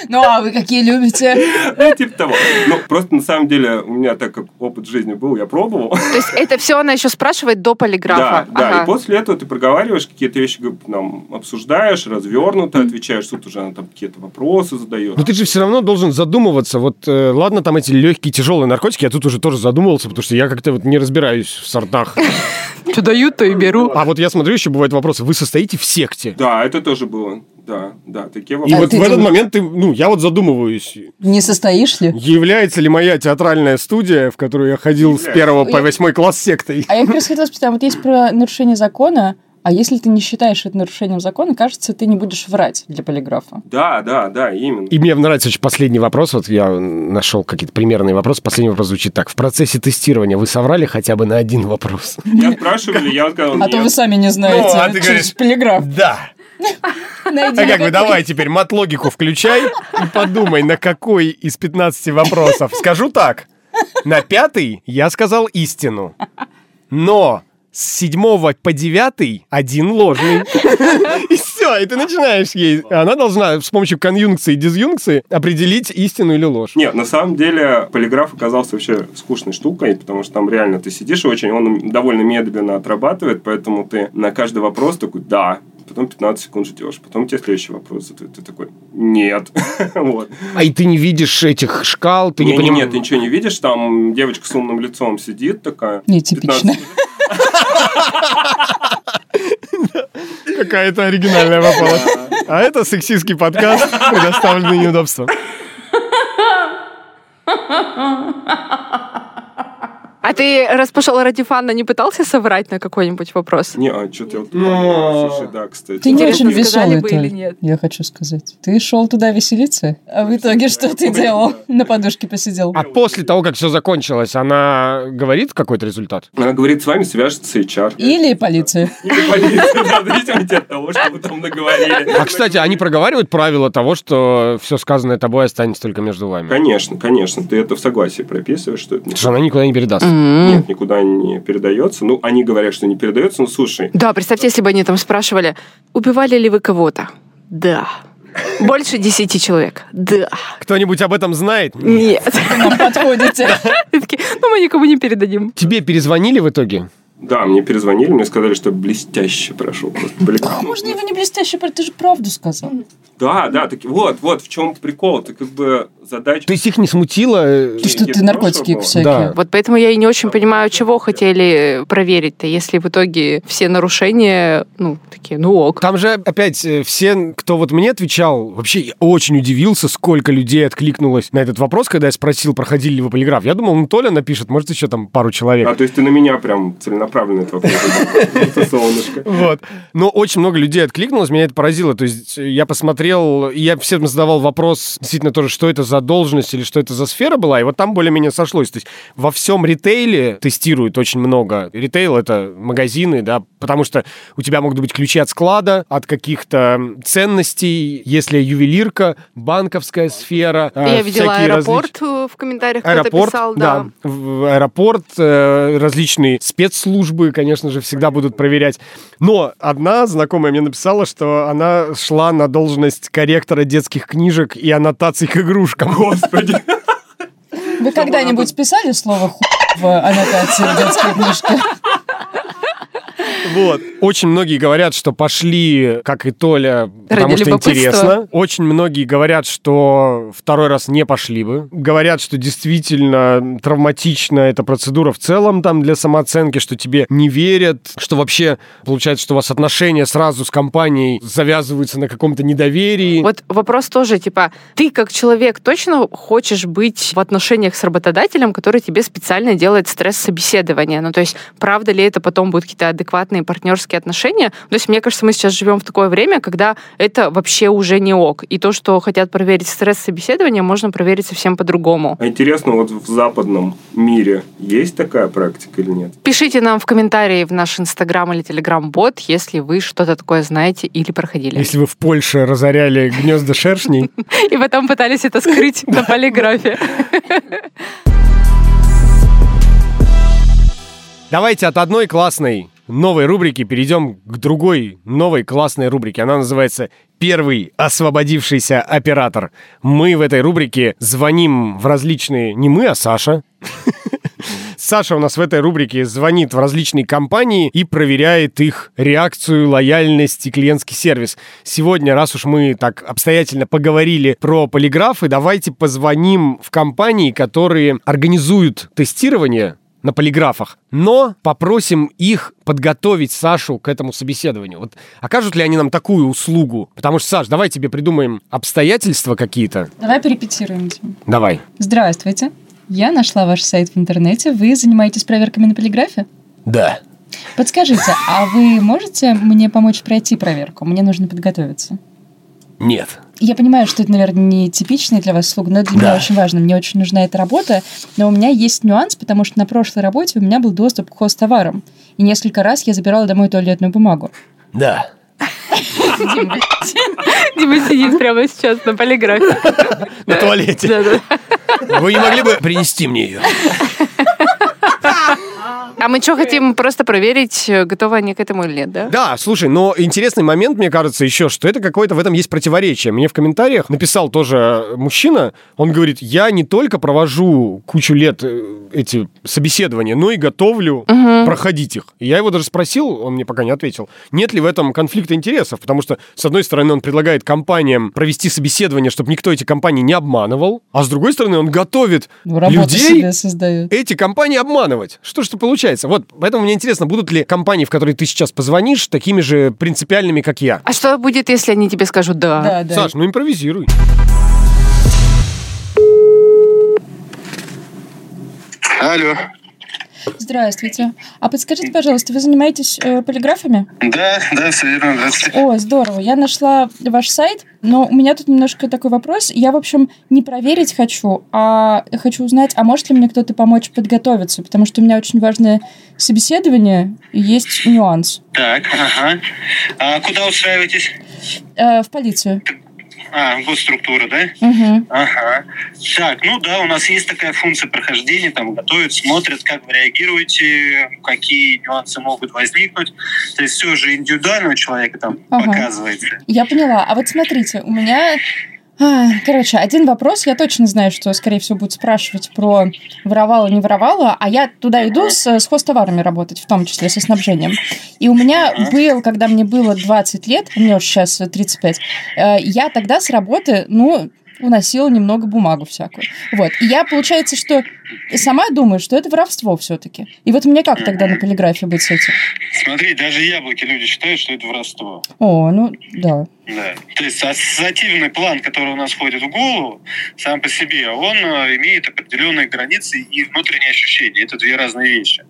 Ну, а вы какие любите? Ну, типа того. Ну, просто на самом деле у меня так как опыт жизни был, я пробовал. То есть это все она еще спрашивает до полиграфа? Да, да. И после этого ты проговариваешь какие-то вещи, там, обсуждаешь, развернуто отвечаешь. Тут уже она там какие-то вопросы задает. Но ты же все равно должен задумываться. Вот, э, ладно, там эти легкие, тяжелые наркотики, я тут уже тоже задумывался, потому что я как-то вот не разбираюсь в сортах. *laughs* Что дают, то и беру. А вот я смотрю, еще бывают вопросы. Вы состоите в секте? Да, это тоже было. Да, да, такие И вопросы. вот ты в этот думаешь- момент ты, ну, я вот задумываюсь, Не состоишь ли? является ли моя театральная студия, в которую я ходил с первого по восьмой класс сектой? А я как раз хотела спросить, а вот есть про нарушение закона, а если ты не считаешь это нарушением закона, кажется, ты не будешь врать для полиграфа. Да, да, да, именно. И мне нравится очень последний вопрос. Вот я нашел какие-то примерные вопросы. Последний вопрос звучит так. В процессе тестирования вы соврали хотя бы на один вопрос? Меня спрашивали, я сказал, А то вы сами не знаете. Ну, а ты через говоришь, полиграф. Да. *laughs* Найди А как бы давай теперь мат-логику включай и подумай, на какой из 15 вопросов. Скажу так. На пятый я сказал истину. Но с седьмого по девятый один ложный. И все, и ты начинаешь ей. Она должна с помощью конъюнкции и дизъюнкции определить истину или ложь. Нет, на самом деле полиграф оказался вообще скучной штукой, потому что там реально ты сидишь и очень, он довольно медленно отрабатывает, поэтому ты на каждый вопрос такой «да», потом 15 секунд ждешь, потом тебе следующий вопрос, и ты, такой «нет». *laughs* вот. А и ты не видишь этих шкал, ты не, Не, понимаешь. нет, ты ничего не видишь, там девочка с умным лицом сидит такая. Нетипично. 15 *laughs* Какая-то оригинальная попалась. А это сексистский подкаст, предоставленный неудобством. *laughs* А ты, раз пошел ради фана, не пытался соврать на какой-нибудь вопрос? Не, а что-то вот... Слушай, да, кстати. Ты не очень веселый, бы или нет? я хочу сказать. Ты шел туда веселиться, а в итоге что ты делал? *laughs* На подушке посидел. А после того, как все закончилось, она говорит какой-то результат? Она говорит, с вами свяжется HR. Или полиция. *laughs* Или полиция, да, зависимости от того, что вы там наговорили. А, кстати, они проговаривают правила того, что все сказанное тобой останется только между вами. Конечно, конечно. Ты это в согласии прописываешь, что это не Потому что она никуда не передаст. Нет, никуда не передается. Ну, они говорят, что не передается, но слушай, Да, представьте, если бы они там спрашивали, убивали ли вы кого-то? Да. Больше 10 человек. Да. Кто-нибудь об этом знает? Нет. *laughs* Нам подходите. Ну, мы никому не передадим. Тебе перезвонили в итоге? Да, мне перезвонили, мне сказали, что блестяще прошел. Просто полиграф. Можно его не блестяще, ты же правду сказал. Да, да, так, вот, вот, в чем прикол. Ты как бы задача... То есть их не смутило? э, Ты что, ты наркотики прошлого. всякие? Да. Вот поэтому я и не очень понимаю, чего хотели проверить-то, если в итоге все нарушения, ну, такие, ну ок. Там же опять э, все, кто вот мне отвечал, вообще я очень удивился, сколько людей откликнулось на этот вопрос, когда я спросил, проходили ли вы полиграф. Я думал, ну, Толя напишет, может, еще там пару человек. А, то есть ты на меня прям целенаправленно этот вопрос задал. Это *laughs* солнышко. Вот. Но очень много людей откликнулось, меня это поразило. То есть я посмотрел, я всем задавал вопрос, действительно тоже, что это за должность или что это за сфера была, и вот там более-менее сошлось. То есть во всем ритейле тестируют очень много. Ритейл — это магазины, да, потому что у тебя могут быть ключи от склада, от каких-то ценностей, если ювелирка, банковская сфера. э, Я видела всякие аэропорт э, в комментариях, кто-то Аэропорт, писал, да. да. В аэропорт, э, различные спецслужбы, конечно же, всегда будут проверять. Но одна знакомая мне написала, что она шла на должность корректора детских книжек и аннотаций к игрушкам. Господи. Вы когда-нибудь писали слово «ху» в аннотации в детской книжке? Вот. Очень многие говорят, что пошли, как и Толя, потому что интересно. Очень многие говорят, что второй раз не пошли бы. Говорят, что действительно травматична эта процедура в целом там для самооценки, что тебе не верят, что вообще получается, что у вас отношения сразу с компанией завязываются на каком-то недоверии. Вот вопрос тоже, типа, ты как человек точно хочешь быть в отношениях с работодателем, который тебе специально делает стресс-собеседование? Ну, то есть, правда ли это потом будут какие-то адекватные партнерские отношения? То есть, мне кажется, мы сейчас живем в такое время, когда это вообще уже не ок. И то, что хотят проверить стресс-собеседование, можно проверить совсем по-другому. А интересно, вот в западном мире есть такая практика или нет? Пишите нам в комментарии в наш инстаграм или телеграм-бот, если вы что-то такое знаете или проходили. Если вы в Польше разоряли гнезда шершней, *laughs* И потом пытались это скрыть *laughs* на полиграфе. Давайте от одной классной новой рубрики перейдем к другой новой классной рубрике. Она называется «Первый освободившийся оператор». Мы в этой рубрике звоним в различные... Не мы, а Саша. *laughs* Саша у нас в этой рубрике звонит в различные компании и проверяет их реакцию, лояльность и клиентский сервис. Сегодня, раз уж мы так обстоятельно поговорили про полиграфы, давайте позвоним в компании, которые организуют тестирование на полиграфах, но попросим их подготовить Сашу к этому собеседованию. Вот окажут ли они нам такую услугу? Потому что, Саш, давай тебе придумаем обстоятельства какие-то. Давай перепетируем. Давай. Здравствуйте. Я нашла ваш сайт в интернете. Вы занимаетесь проверками на полиграфе? Да. Подскажите, а вы можете мне помочь пройти проверку? Мне нужно подготовиться. Нет. Я понимаю, что это, наверное, не типичный для вас услуга, но это для меня Да. очень важно. Мне очень нужна эта работа, но у меня есть нюанс, потому что на прошлой работе у меня был доступ к хостоварам. И несколько раз я забирала домой туалетную бумагу. Да. Дима сидит прямо сейчас на полиграфе. На туалете. Вы не могли бы принести мне ее? А мы что, хотим просто проверить, э, готовы они к этому или нет, да? Да, слушай, но интересный момент, мне кажется, еще, что это какое-то в этом есть противоречие. Мне в комментариях написал тоже мужчина, он говорит, я не только провожу кучу лет э, эти собеседования, но и готовлю Мгм. проходить их. И я его даже спросил, он мне пока не ответил, нет ли в этом конфликта интересов, потому что, с одной стороны, он предлагает компаниям провести собеседование, чтобы никто эти компании не обманывал, а с другой стороны, он готовит Ну, людей эти компании обманывать. Что ж это получается? Вот, поэтому мне интересно, будут ли компании, в которые ты сейчас позвонишь, такими же принципиальными, как я? А что будет, если они тебе скажут да? Саш, ну импровизируй. Алло. Здравствуйте. А подскажите, пожалуйста, вы занимаетесь э, полиграфами? Да, да, все верно, здравствуйте. О, здорово. Я нашла ваш сайт, но у меня тут немножко такой вопрос. Я, в общем, не проверить хочу, а хочу узнать, а может ли мне кто-то помочь подготовиться, потому что у меня очень важное собеседование, и есть нюанс. Так, ага. А куда устраиваетесь? Э, в полицию. А, госструктура, да? Угу. Ага. Так, ну да, у нас есть такая функция прохождения, там готовят, смотрят, как вы реагируете, какие нюансы могут возникнуть. То есть все же индивидуально у человека там Ага. показывается. Я поняла. А вот смотрите, у меня... а, Короче, один вопрос. Я точно знаю, что, скорее всего, будут спрашивать про воровала, не воровала, а я туда иду с, с хозтоварами работать, в том числе со снабжением. И у меня был, когда мне было 20 лет, меня уже сейчас 35, э, я тогда с работы, ну, уносила немного бумагу всякую. Вот. И я, получается, что сама думаю, что это воровство все-таки. И вот мне как тогда на полиграфе быть с этим? Смотри, даже яблоки люди считают, что это воровство. О, ну, да. Да. То есть ассоциативный план, который у нас входит в голову, сам по себе, он э, имеет определенные границы и внутренние ощущения. Это две разные вещи.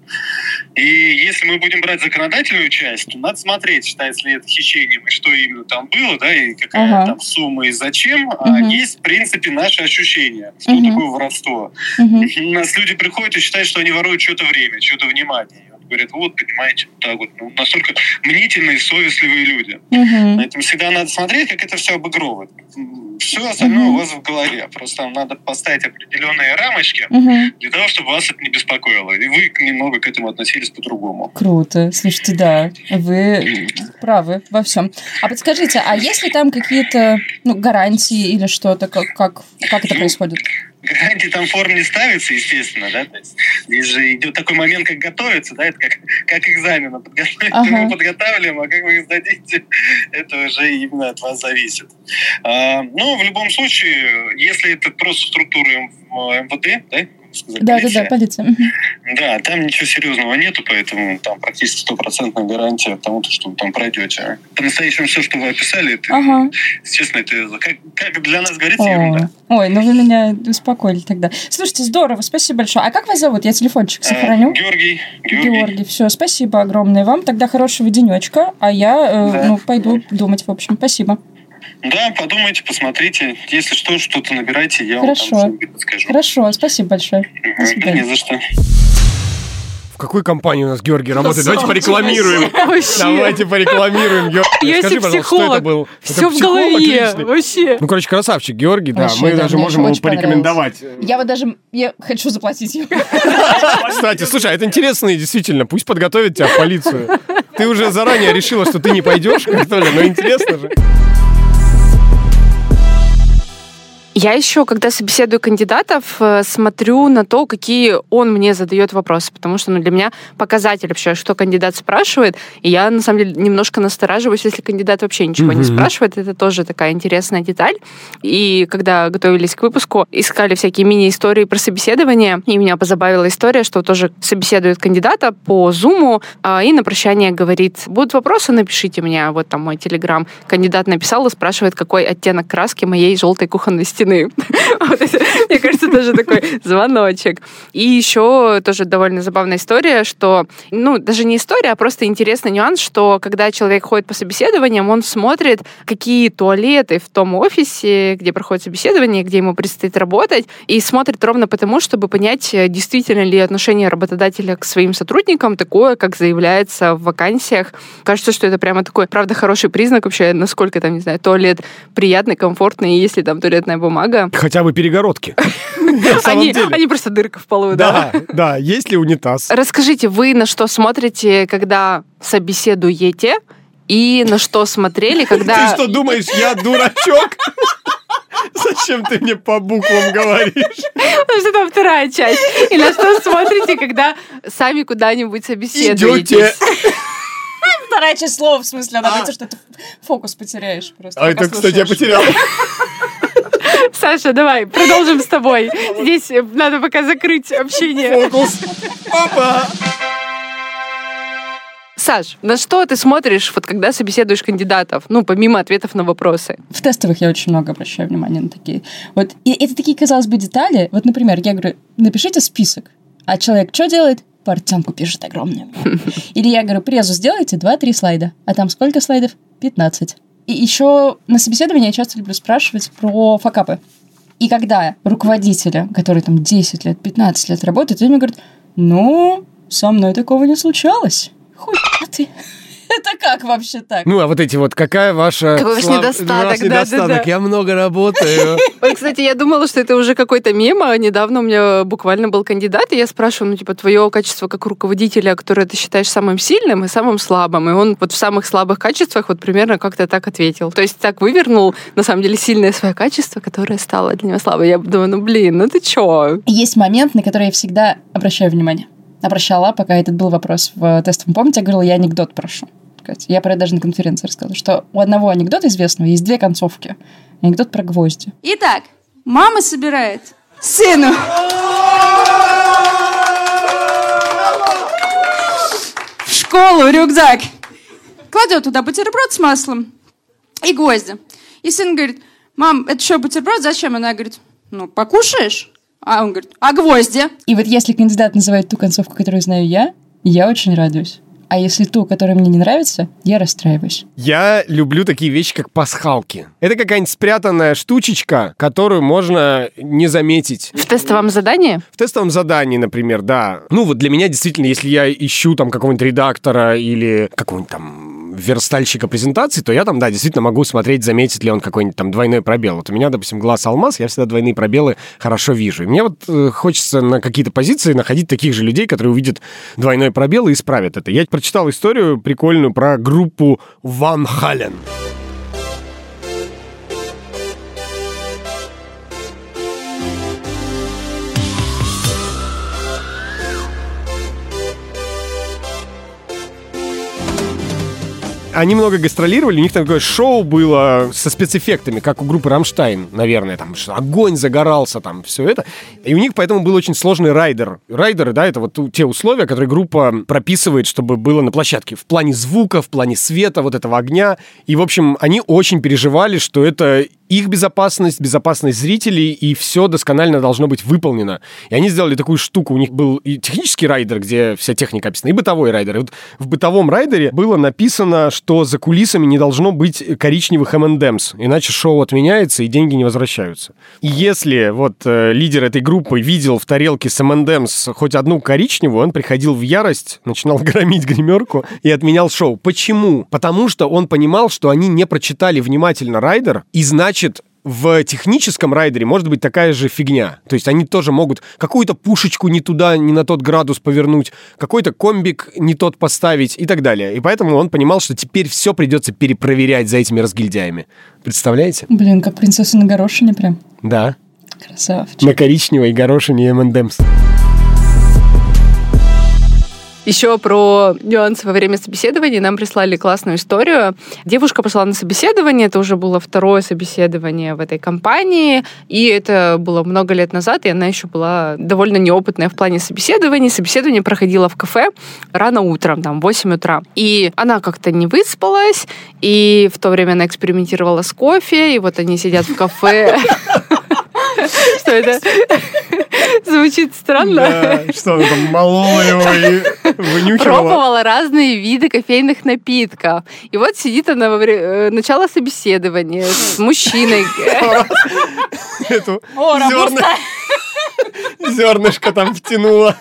И если мы будем брать законодательную часть, то надо смотреть, считается ли это хищением, и что именно там было, да, и какая Ага. там сумма, и зачем. А Мгм. есть, принципе, наши ощущения, что Мгм. такое воровство. Мгм. У нас люди приходят и считают, что они воруют что-то время, что-то внимание. И вот понимаете, вот так вот. Ну, настолько мнительные, совестливые люди. Мгм. Поэтому всегда надо смотреть, как это все обыгровывает. Все остальное у вас в голове. Просто вам надо поставить определенные рамочки Мгм. для того, чтобы вас это не беспокоило. И вы немного к этому относились по-другому. Круто. Слушайте, да, вы правы во всем. А подскажите, а есть ли там какие-то ну, гарантии или что-то, как, как, как это происходит? Гарантии там форм не ставится, естественно, да, то есть здесь же идет такой момент, как готовиться, да, это как, как экзамен, подготовить Ага. мы подготавливаем, а как вы их сдадите, *laughs* это уже именно от вас зависит. А, ну, в любом случае, если это просто структура МВД, да, сказать, Да, да, да, полиция. Да, там ничего серьезного нету, поэтому там практически стопроцентная гарантия тому, что вы там пройдете. По-настоящему все, что вы описали, это, Ага. естественно, это как, как для нас говорится, ерунда. О, Ой, ну вы меня успокоили тогда. Слушайте, здорово, спасибо большое. А как вас зовут? Я телефончик сохраню. Э, Георгий, Георгий. Георгий, все, спасибо огромное вам. Тогда хорошего денечка, а я э, Да. ну, пойду думать, в общем. Спасибо. Да, подумайте, посмотрите. Если что, что-то набирайте, я Хорошо. вам там подскажу. Хорошо, спасибо большое. Да не за что. В какой компании у нас Георгий работает? Давайте порекламируем. *laughs* вообще. Давайте порекламируем. Георгий, *laughs* Я скажи, пожалуйста, что психолог. это был? Все Это в психолог голове. личный? Вообще. Ну, короче, красавчик, Георгий, да. Вообще, Мы да, даже можем ему порекомендовать. Я вот даже я хочу заплатить ему. Кстати, слушай, а это интересно и действительно. Пусть подготовят тебя в полицию. Ты уже заранее решила, что ты не пойдешь? Но интересно же. Я еще, когда собеседую кандидатов, э, смотрю на то, какие он мне задает вопросы, потому что ну, для меня показатель вообще, что кандидат спрашивает, и я, на самом деле, немножко настораживаюсь, если кандидат вообще ничего не Мгм. спрашивает, это тоже такая интересная деталь. И когда готовились к выпуску, искали всякие мини-истории про собеседование, и меня позабавила история, что тоже собеседует кандидата по Зуму, а, и на прощание говорит, будут вопросы, напишите мне, вот там мой телеграм. Кандидат написал и спрашивает, какой оттенок краски моей желтой кухонной стены. *laughs* Это, Мне кажется, тоже такой звоночек. И еще тоже довольно забавная история, что, ну, даже не история, а просто интересный нюанс, что когда человек ходит по собеседованиям, он смотрит, какие туалеты в том офисе, где проходит собеседование, где ему предстоит работать, и смотрит ровно потому, чтобы понять, действительно ли отношение работодателя к своим сотрудникам такое, как заявляется в вакансиях. Кажется, что это прямо такой, правда, хороший признак вообще, насколько там, не знаю, туалет приятный, комфортный, и если там туалетная бумага. Хотя бы перегородки. *laughs* Они, они просто дырка в полу, да? Да, да, есть ли унитаз? Расскажите, вы на что смотрите, когда собеседуете, и на что смотрели, когда... Ты что думаешь, я дурачок? *laughs* Зачем ты мне по буквам говоришь? Потому что там вторая часть. И на что смотрите, когда сами куда-нибудь собеседуетесь. Идете. Вторая часть слова, в смысле, она боится, что ты фокус потеряешь просто. А это, кстати, я потерял. Саша, давай, продолжим с тобой. Здесь э, надо пока закрыть общение. Фокус. Папа. Саш, на что ты смотришь, вот когда собеседуешь кандидатов? Ну, помимо ответов на вопросы. В тестовых я очень много обращаю внимание на такие. Вот, и это такие, казалось бы, детали. Вот, например, я говорю, напишите список. А человек что делает? Портянку пишет огромную. *laughs* Или я говорю, презу сделайте 2-3 слайда. А там сколько слайдов? 15. И еще на собеседовании я часто люблю спрашивать про факапы. И когда руководители, которые там 10 лет, 15 лет работают, они мне говорят, ну, со мной такого не случалось. Хуй ты. Это как вообще так? Ну, а вот эти вот, какая ваша... Какой ваш слаб- недостаток, ваш да, да, недостаток? да. Я много работаю. *laughs* Ой, кстати, я думала, что это уже какой-то мем, а недавно у меня буквально был кандидат, и я спрашиваю, ну, типа, твое качество как руководителя, которое ты считаешь самым сильным и самым слабым, и он вот в самых слабых качествах вот примерно как-то так ответил. То есть так вывернул, на самом деле, сильное свое качество, которое стало для него слабым. Я думаю, ну, блин, ну ты чё? Есть момент, на который я всегда обращаю внимание. Обращала, пока этот был вопрос в тестовом. Помните, я говорила, я анекдот прошу. Сказать. Я про это даже на конференции рассказывала, что у одного анекдота известного есть две концовки. Анекдот про гвозди. Итак, мама собирает сыну в школу рюкзак. Кладет туда бутерброд с маслом и гвозди. И сын говорит, мам, это что, бутерброд? Зачем? Она говорит, ну, покушаешь? А он говорит, а гвозди? И вот если кандидат называет ту концовку, которую знаю я, я очень радуюсь. А если ту, которая мне не нравится, я расстраиваюсь. Я люблю такие вещи, как пасхалки. Это какая-нибудь спрятанная штучечка, которую можно не заметить. В тестовом задании? В тестовом задании, например, да. Ну вот для меня действительно, если я ищу там какого-нибудь редактора или какого-нибудь там верстальщика презентации, то я там, да, действительно могу смотреть, заметит ли он какой-нибудь там двойной пробел. Вот у меня, допустим, глаз алмаз, я всегда двойные пробелы хорошо вижу. И мне вот э, хочется на какие-то позиции находить таких же людей, которые увидят двойной пробел и исправят это. Я прочитал историю прикольную про группу Ван Хален. Они много гастролировали, у них такое шоу было со спецэффектами, как у группы Рамштайн, наверное, там огонь загорался, там все это. И у них поэтому был очень сложный райдер. Райдеры, да, это вот те условия, которые группа прописывает, чтобы было на площадке. В плане звука, в плане света, вот этого огня. И, в общем, они очень переживали, что это их безопасность, безопасность зрителей, и все досконально должно быть выполнено. И они сделали такую штуку. У них был и технический райдер, где вся техника описана, и бытовой райдер. И вот в бытовом райдере было написано, что за кулисами не должно быть коричневых M&M's, иначе шоу отменяется и деньги не возвращаются. И если вот э, лидер этой группы видел в тарелке с M&M's хоть одну коричневую, он приходил в ярость, начинал *laughs* громить гримерку и отменял шоу. Почему? Потому что он понимал, что они не прочитали внимательно райдер, и значит, в техническом райдере может быть такая же фигня. То есть они тоже могут какую-то пушечку не туда, не на тот градус повернуть, какой-то комбик не тот поставить и так далее. И поэтому он понимал, что теперь все придется перепроверять за этими разгильдяями. Представляете? Блин, как принцесса на горошине прям. Да. Красавчик. На коричневой горошине M&M's. Еще про нюансы во время собеседования нам прислали классную историю. Девушка пошла на собеседование, это уже было второе собеседование в этой компании, и это было много лет назад, и она еще была довольно неопытная в плане собеседований. Собеседование проходило в кафе рано утром, там, в 8 утра. И она как-то не выспалась, и в то время она экспериментировала с кофе, и вот они сидят в кафе. *laughs* Что это? *laughs* Звучит странно. Да, что она там молола его и вынюхивала. Пробовала разные виды кофейных напитков. И вот сидит она во время э, начала собеседования с *laughs* мужчиной. Эту зернышко там втянула.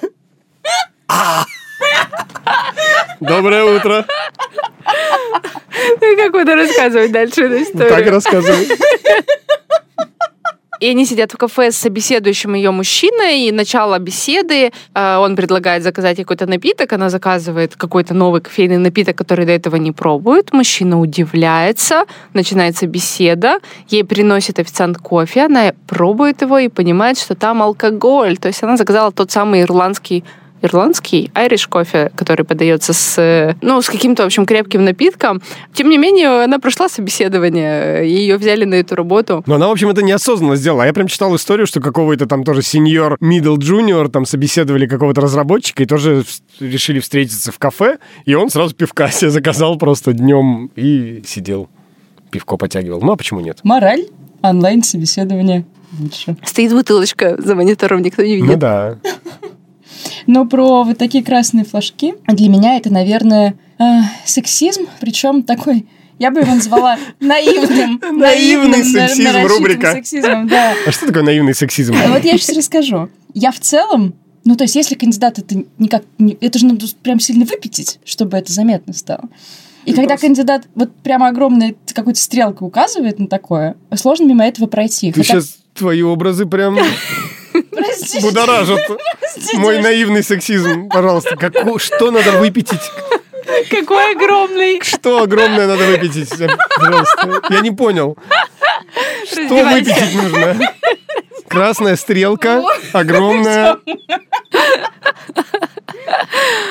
А. Доброе утро. Ну, Как буду рассказывать дальше эту историю? Так рассказывай. И они сидят в кафе с собеседующим ее мужчиной, и начало беседы, э, он предлагает заказать какой-то напиток, она заказывает какой-то новый кофейный напиток, который до этого не пробует. Мужчина удивляется, начинается беседа, ей приносит официант кофе, она пробует его и понимает, что там алкоголь. То есть она заказала тот самый ирландский ирландский айриш кофе, который подается с, ну, с каким-то, в общем, крепким напитком. Тем не менее, она прошла собеседование, ее взяли на эту работу. Но она, в общем, это неосознанно сделала. А Я прям читал историю, что какого-то там тоже сеньор, middle junior, там собеседовали какого-то разработчика и тоже решили встретиться в кафе, и он сразу пивка себе заказал просто днем и сидел. Пивко потягивал. Ну, а почему нет? Мораль онлайн-собеседование лучше. Стоит бутылочка за монитором, никто не видит. Ну да. Но про вот такие красные флажки для меня это, наверное, э, сексизм, причем такой, я бы его назвала *laughs* наивным. Наивный сексизм, рубрика. Сексизмом, да. А что такое наивный сексизм? А Вот я сейчас расскажу. Я в целом, ну, то есть, если кандидат это никак... Это же надо прям сильно выпятить, чтобы это заметно стало. И когда кандидат вот прямо огромной какой-то стрелкой указывает на такое, сложно мимо этого пройти. Ты Хотя- сейчас твои образы прям *laughs* Простите. Мой наивный сексизм. Пожалуйста, каку- что надо выпятить? Какой огромный. Что огромное надо выпятить? Пожалуйста. Я не понял. Что выпятить нужно? Красная стрелка, огромная. *laughs*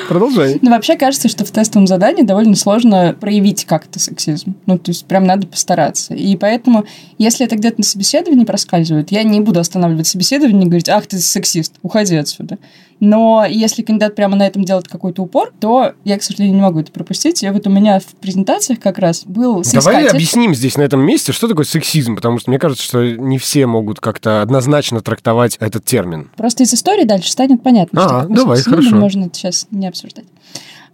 Продолжай. Ну, вообще кажется, что в тестовом задании довольно сложно проявить как-то сексизм. Ну, то есть прям надо постараться. И поэтому, если это где-то на собеседовании проскальзывает, я не буду останавливать собеседование и говорить, ах, ты сексист, уходи отсюда. Но если кандидат прямо на этом делает какой-то упор, то я, к сожалению, не могу это пропустить. И вот у меня в презентациях как раз был Давай соискатель. объясним здесь, на этом месте, что такое сексизм, потому что мне кажется, что не все могут как-то однозначно трактовать этот термин. Просто из истории дальше станет понятно. А, что давай, сексизм, хорошо. Можно сейчас не обсуждать.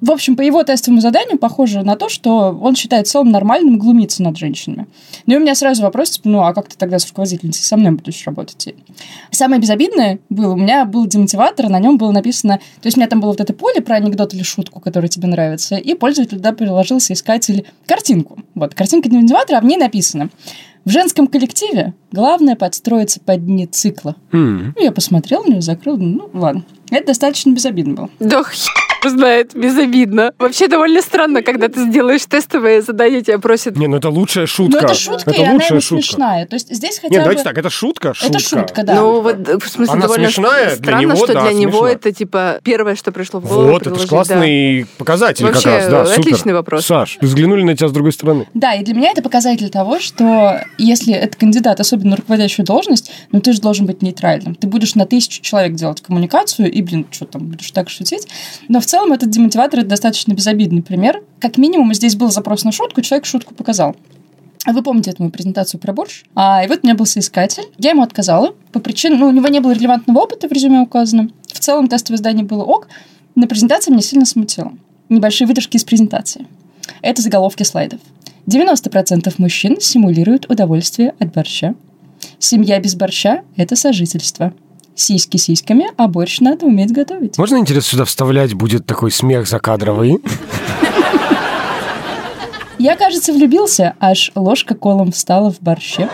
В общем, по его тестовому заданию похоже на то, что он считает в целом нормальным глумиться над женщинами. Ну и у меня сразу вопрос, типа, ну а как ты тогда с руководительницей со мной будешь работать? И Самое безобидное было, у меня был демотиватор, на нем было написано, то есть у меня там было вот это поле про анекдот или шутку, которая тебе нравится, и пользователь туда приложил соискатель картинку. Вот, картинка демотиватора, а в ней написано в женском коллективе главное подстроиться под дни цикла. М. Ну, я посмотрел на нее, закрыл, ну, ладно. Это достаточно безобидно было. Да знает, безобидно. Вообще довольно странно, когда ты сделаешь тестовое задание, тебя просят... Не, ну это лучшая шутка. Но это шутка, Это и она шутка. смешная. То есть здесь хотя Нет, бы... давайте так, это шутка? Это шутка, да. Ну, вот, в смысле, Она довольно смешная? Для странно, него, что да, для него это, типа, первое, что пришло в голову. Вот, это же предложить, да. классный показатель Вообще, как раз. Да, супер. отличный вопрос. Саш, взглянули на тебя с другой стороны. Да, и для меня это показатель того, что если это кандидат, особенно на руководящую должность, ну ты же должен быть нейтральным. Ты будешь на тысячу человек делать коммуникацию, и, блин, что там, будешь так шутить. Но в целом этот демотиватор — это достаточно безобидный пример. Как минимум здесь был запрос на шутку, человек шутку показал. А Вы помните эту мою презентацию про борщ? А, и вот у меня был соискатель. Я ему отказала по причине... Ну, у него не было релевантного опыта в резюме указано. В целом тестовое задание было ок. На презентации меня сильно смутило. Небольшие выдержки из презентации. Это заголовки слайдов. 90% мужчин симулируют удовольствие от борща. Семья без борща – это сожительство. Сиськи сиськами, а борщ надо уметь готовить. Можно, интересно, сюда вставлять будет такой смех закадровый? Я, кажется, влюбился, аж ложка колом встала в борще.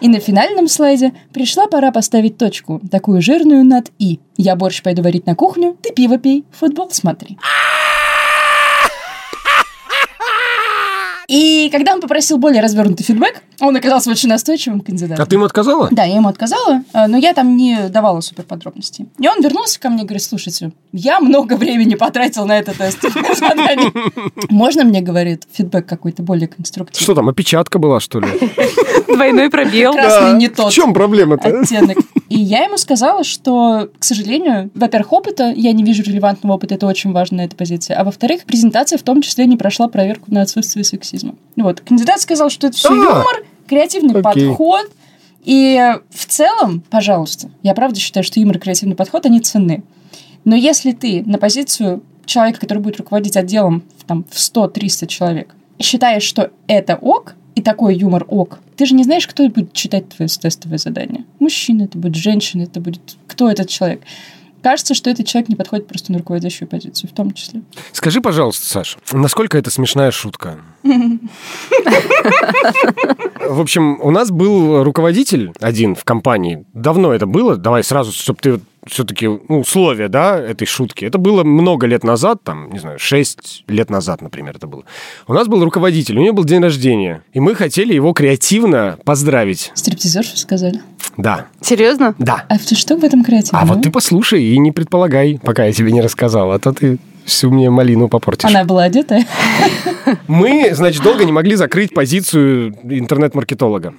И на финальном слайде пришла пора поставить точку, такую жирную над «и». Я борщ пойду варить на кухню, ты пиво пей, футбол смотри. И когда он попросил более развернутый фидбэк, он оказался очень настойчивым кандидатом. А ты ему отказала? Да, я ему отказала, э, но я там не давала супер подробностей. И он вернулся ко мне и говорит, слушайте, я много времени потратил на это тестовое *laughs* задание. Можно мне, говорит, фидбэк какой-то более конструктивный? Что там, опечатка была, что ли? *laughs* Двойной пробел. Красный не тот В чем проблема-то? оттенок. И я ему сказала, что, к сожалению, во-первых, опыта, я не вижу релевантного опыта, это очень важно на этой позиции, а во-вторых, презентация в том числе не прошла проверку на отсутствие сексизма. Вот. Кандидат сказал, что это все юмор, креативный подход, и в целом, пожалуйста, я правда считаю, что юмор и креативный подход, они ценны. Но если ты на позицию человека, который будет руководить отделом в, там, в 100-300 человек, считаешь, что это ок, и такой юмор ок, ты же не знаешь, кто будет читать твое тестовое задание. Мужчина это будет, женщина это будет, кто этот человек. Кажется, что этот человек не подходит просто на руководящую позицию, в том числе. Скажи, пожалуйста, Саш, насколько это смешная шутка? В общем, у нас был руководитель один в компании. Давно это было. Давай сразу, чтобы ты все-таки, ну, условия, да, этой шутки. Это было много лет назад, там, не знаю, 6 лет назад, например, это было. У нас был руководитель, у него был день рождения, и мы хотели его креативно поздравить. Стриптизершу сказали. Да, Серьезно? да. А ты что в этом креативном? А вот ты послушай и не предполагай, пока я тебе не рассказал, а то ты всю мне малину попортишь. Она была одетая? *laughs* Мы, значит, долго не могли закрыть позицию интернет-маркетолога.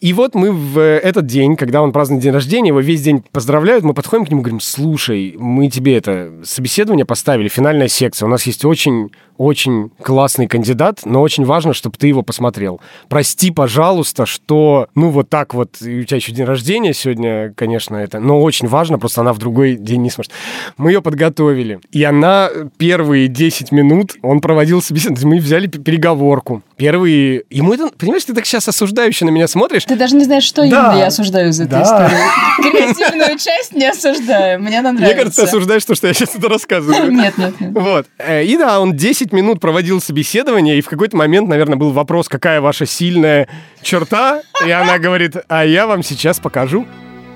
И вот мы в этот день, когда он празднует день рождения, его весь день поздравляют, мы подходим к нему и говорим, слушай, мы тебе это собеседование поставили, финальная секция, у нас есть очень очень классный кандидат, но очень важно, чтобы ты его посмотрел. Прости, пожалуйста, что, ну, вот так вот, и у тебя еще день рождения сегодня, конечно, это, но очень важно, просто она в другой день не сможет. Мы ее подготовили, и она первые 10 минут, он проводил собеседование, мы взяли переговорку. Первые... Ему это... Понимаешь, ты так сейчас осуждающе на меня смотришь. Ты даже не знаешь, что Да. я осуждаю этой Да. истории. Креативную *laughs* часть не осуждаю. Мне она Мне нравится. кажется, ты осуждаешь то, что я сейчас это рассказываю. Нет, нет, нет. Вот. Э, И да, он 10 минут проводил собеседование, и в какой-то момент, наверное, был вопрос, какая ваша сильная черта, и она говорит, а я вам сейчас покажу.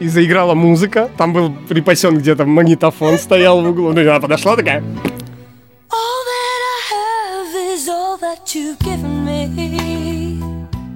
И заиграла музыка, там был припасен где-то магнитофон, стоял в углу. Ну, и она подошла такая,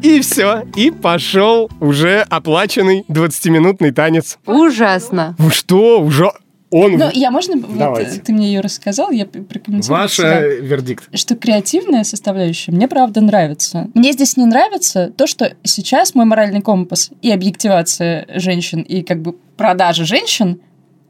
и все. И пошел уже оплаченный 20-минутный танец. Ужасно. Что? Уже... Он... Ну, я можно... вот, Давайте. ты мне ее рассказал, я прокомментирую. Ваш себя. э, вердикт. что креативная составляющая мне правда нравится. Мне здесь не нравится то, что сейчас мой моральный компас и объективация женщин, и как бы продажа женщин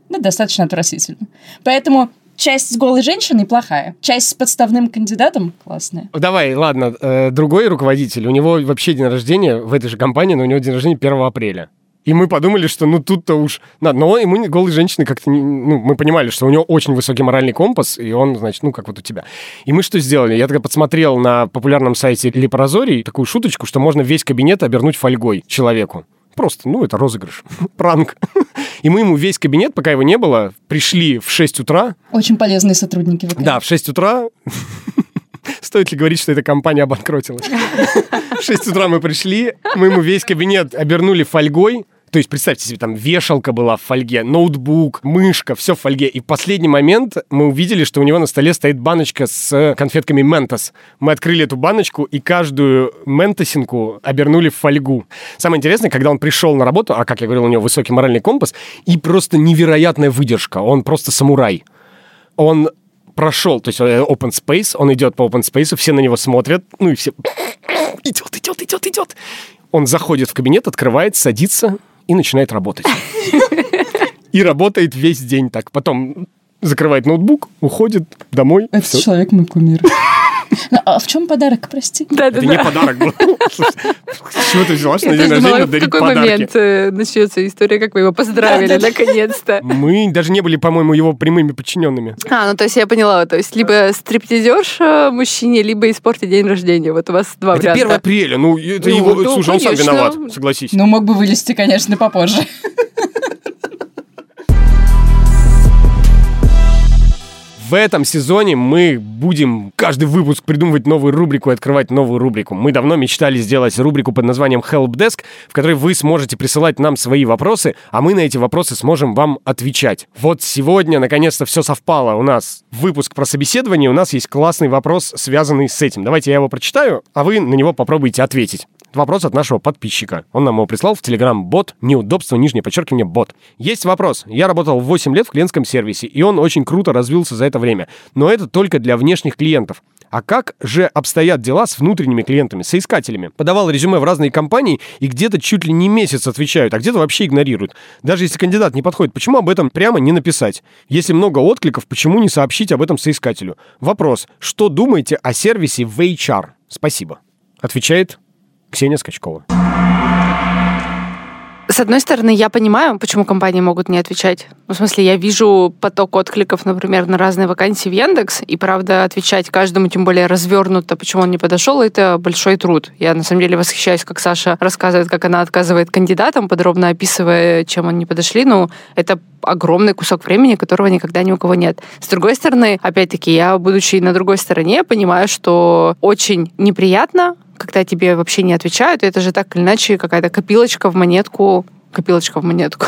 ну, достаточно отвратительно. Поэтому часть с голой женщиной плохая, часть с подставным кандидатом классная. Давай, ладно, э, другой руководитель, у него вообще день рождения в этой же компании, но у него день рождения 1 апреля. И мы подумали, что ну тут-то уж... надо. Но ему не- голой женщины как-то... не- Ну, мы понимали, что у него очень высокий моральный компас, и он, значит, ну, как вот у тебя. И мы что сделали? Я тогда подсмотрел на популярном сайте Липрозорий такую шуточку, что можно весь кабинет обернуть фольгой человеку. Просто, ну, это розыгрыш, *laughs* пранк. *laughs* И мы ему весь кабинет, пока его не было, пришли в 6 утра, Очень полезные сотрудники. ВК. да, в 6 утра. *laughs* *laughs* Стоит ли говорить, что эта компания обанкротилась? В 6 утра мы пришли, мы ему весь кабинет обернули фольгой. То есть, представьте себе, там вешалка была в фольге, ноутбук, мышка, все в фольге. И в последний момент мы увидели, что у него на столе стоит баночка с конфетками Ментос. Мы открыли эту баночку и каждую ментосинку обернули в фольгу. Самое интересное, когда он пришел на работу, а, как я говорил, у него высокий моральный компас, и просто невероятная выдержка. Он просто самурай он прошел, то есть э, open space, он идет по open space, все на него смотрят, ну и все идет, идет, идет, идет. Он заходит в кабинет, открывает, садится и начинает работать. И работает весь день так. Потом закрывает ноутбук, уходит домой. Всё. человек мой кумир. Ну, а в чем подарок, прости? Это не подарок был. Слушай, С чего ты взяла, что на день рождения в дарить какой подарки? момент э, начнется история, как вы его поздравили, наконец-то. Мы даже не были, по-моему, его прямыми подчиненными. А, ну то есть я поняла, то есть либо стриптизерша мужчине, либо испортить день рождения. Вот у вас два Это варианта. 1 апреля, ну это Ну, его, ну, слушай, он сам виноват, согласись. Ну, мог бы вылезти, конечно, попозже. *laughs* В этом сезоне мы будем каждый выпуск придумывать новую рубрику и открывать новую рубрику. Мы давно мечтали сделать рубрику под названием Help Desk, в которой вы сможете присылать нам свои вопросы, а мы на эти вопросы сможем вам отвечать. Вот сегодня, наконец-то, все совпало. У нас выпуск про собеседование, у нас есть классный вопрос, связанный с этим. Давайте я его прочитаю, а вы на него попробуйте ответить. Вопрос от нашего подписчика. Он нам его прислал в Telegram бот неудобство, нижнее подчеркивание, бот. Есть вопрос. Я работал 8 лет в клиентском сервисе, и он очень круто развился за это время. Но это только для внешних клиентов. А как же обстоят дела с внутренними клиентами, соискателями? Подавал резюме в разные компании, и где-то чуть ли не месяц отвечают, а где-то вообще игнорируют. Даже если кандидат не подходит, почему об этом прямо не написать? Если много откликов, почему не сообщить об этом соискателю? Вопрос. Что думаете о сервисе в HR? Спасибо. Отвечает Ксения Скачкова. С одной стороны, я понимаю, почему компании могут не отвечать. Ну, в смысле, я вижу поток откликов, например, на разные вакансии в Яндекс, и, правда, отвечать каждому, тем более развернуто, почему он не подошел, это большой труд. Я, на самом деле, восхищаюсь, как Саша рассказывает, как она отказывает кандидатам, подробно описывая, чем они не подошли. Ну, это огромный кусок времени, которого никогда ни у кого нет. С другой стороны, опять-таки, я, будучи на другой стороне, понимаю, что очень неприятно, когда тебе вообще не отвечают, это же так или иначе какая-то копилочка в монетку Копилочка в монетку.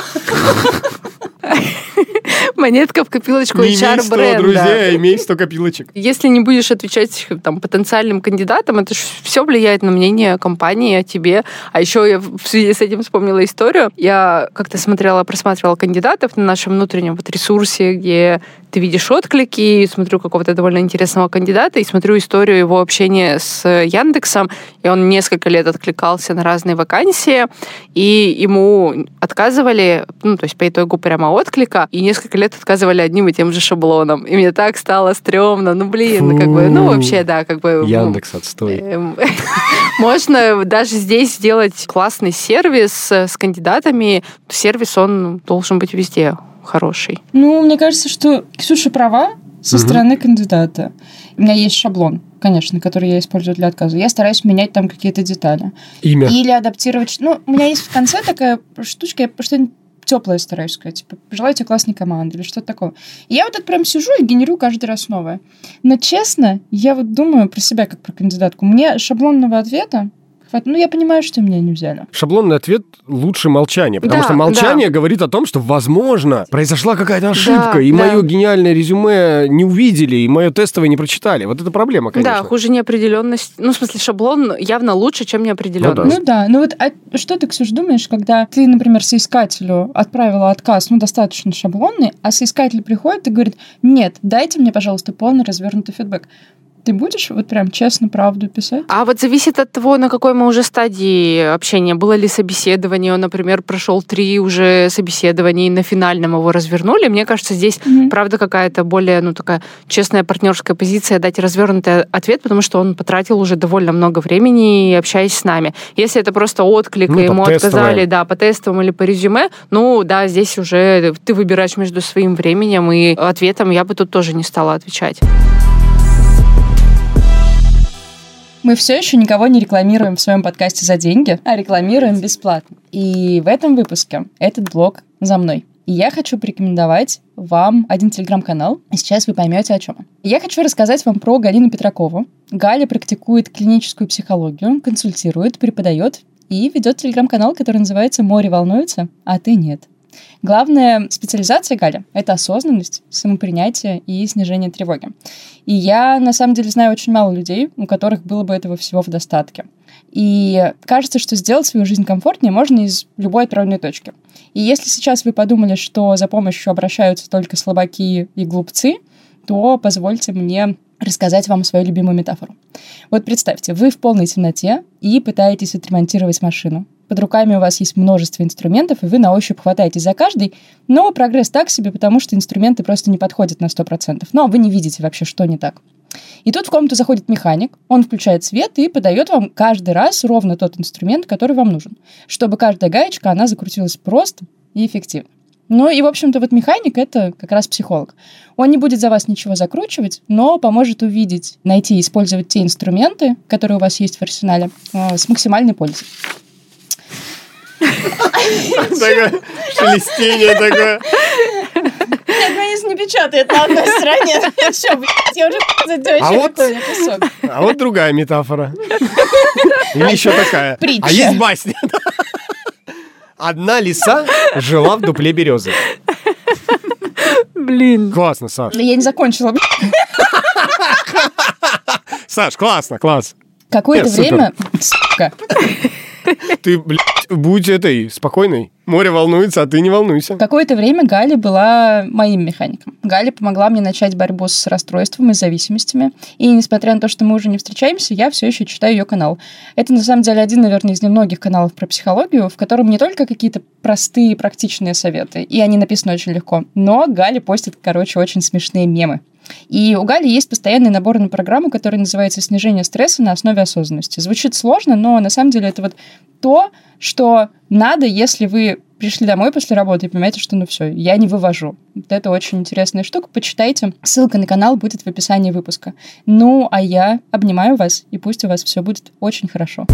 Монетка в копилочку Не имей 100 HR-бренда. друзей, а имей 100 копилочек. Если не будешь отвечать там, потенциальным кандидатам, это же все влияет на мнение компании о тебе. А еще я в связи с этим вспомнила историю. Я как-то смотрела, просматривала кандидатов на нашем внутреннем вот ресурсе, где ты видишь отклики, смотрю какого-то довольно интересного кандидата, и смотрю историю его общения с Яндексом, и он несколько лет откликался на разные вакансии, и ему отказывали, ну, то есть по итогу прямо отклика, и несколько лет отказывали одним и тем же шаблоном. И мне так стало стрёмно. Ну, блин, ну, как бы, ну, Фу. вообще, да, как бы... ну, Яндекс, отстой. Эм, *laughs* Можно даже здесь сделать классный сервис с кандидатами. Сервис, он должен быть везде хороший. Ну, мне кажется, что Ксюша права со Мгм. стороны кандидата. У меня есть шаблон, конечно, который я использую для отказа. Я стараюсь менять там какие-то детали. Имя. Или адаптировать... Ну, у меня есть в конце такая штучка, я что-нибудь теплое стараюсь сказать. Типа, пожелаю тебе классной команды или что-то такое. И я вот это прям сижу и генерю каждый раз новое. Но честно, я вот думаю про себя как про кандидатку. Мне шаблонного ответа. Ну, я понимаю, что меня не взяли. Шаблонный ответ лучше молчания, потому Да, что молчание говорит о том, что, возможно, произошла какая-то ошибка, Да, и да. мое гениальное резюме не увидели, и мое тестовое не прочитали. Вот это проблема, конечно. Да, хуже неопределенность. Ну, в смысле, шаблон явно лучше, чем неопределенность. Ну да, ну вот а что ты, Ксюш, думаешь, когда ты, например, соискателю отправила отказ, ну, достаточно шаблонный, а соискатель приходит и говорит, нет, дайте мне, пожалуйста, полный развернутый фидбэк. Ты будешь вот прям честно правду писать? А вот зависит от того, на какой мы уже стадии общения. Было ли собеседование, он, например, прошел три уже собеседования, и на финальном его развернули. Мне кажется, здесь, правда, какая-то более, ну, такая честная партнерская позиция дать развернутый ответ, потому что он потратил уже довольно много времени, общаясь с нами. Если это просто отклик, Ну, и ему тестовое. отказали, да, по тестовым или по резюме, ну, да, здесь уже ты выбираешь между своим временем и ответом. Я бы тут тоже не стала отвечать. Мы все еще никого не рекламируем в своем подкасте за деньги, а рекламируем бесплатно. И в этом выпуске этот блог за мной. И я хочу порекомендовать вам один телеграм-канал, и сейчас вы поймете, о чем. Я хочу рассказать вам про Галину Петракову. Галя практикует клиническую психологию, консультирует, преподает и ведет телеграм-канал, который называется «Море волнуется, а ты нет». Главная специализация Галя — это осознанность, самопринятие и снижение тревоги. И я, на самом деле, знаю очень мало людей, у которых было бы этого всего в достатке. И кажется, что сделать свою жизнь комфортнее можно из любой отправной точки. И если сейчас вы подумали, что за помощью обращаются только слабаки и глупцы, то позвольте мне рассказать вам свою любимую метафору. Вот представьте, вы в полной темноте и пытаетесь отремонтировать машину. Под руками у вас есть множество инструментов, и вы на ощупь хватаетесь за каждый, но прогресс так себе, потому что инструменты просто не подходят на 100%. Ну, а вы не видите вообще, что не так. И тут в комнату заходит механик, он включает свет и подает вам каждый раз ровно тот инструмент, который вам нужен, чтобы каждая гаечка, она закрутилась просто и эффективно. Ну и, в общем-то, вот механик — это как раз психолог. Он не будет за вас ничего закручивать, но поможет увидеть, найти и использовать те инструменты, которые у вас есть в арсенале, э, с максимальной пользой. Такое шелестение такое. Нет, ну не печатает на одной стороне, блядь, я уже за А вот-. А вот другая метафора. Или еще такая. Притча. А есть басня. Одна лиса жила в дупле березы. Блин. Классно, Саш. Да я не закончила. Саш, классно, класс. Какое-то супер. время, сука, *laughs* Ты, блядь, будь этой спокойной. Море волнуется, а ты не волнуйся. Какое-то время Галя была моим механиком. Галя помогла мне начать борьбу с расстройством и зависимостями. И несмотря на то, что мы уже не встречаемся, я все еще читаю ее канал. Это на самом деле один, наверное, из немногих каналов про психологию, в котором не только какие-то простые практичные советы, и они написаны очень легко, но Галя постит, короче, очень смешные мемы. И у Гали есть постоянный набор на программу, который называется «Снижение стресса на основе осознанности». Звучит сложно, но на самом деле это вот то, что надо, если вы пришли домой после работы и понимаете, что ну все, я не вывожу. Вот это очень интересная штука. Почитайте. Ссылка на канал будет в описании выпуска. Ну, а я обнимаю вас, и пусть у вас все будет очень хорошо.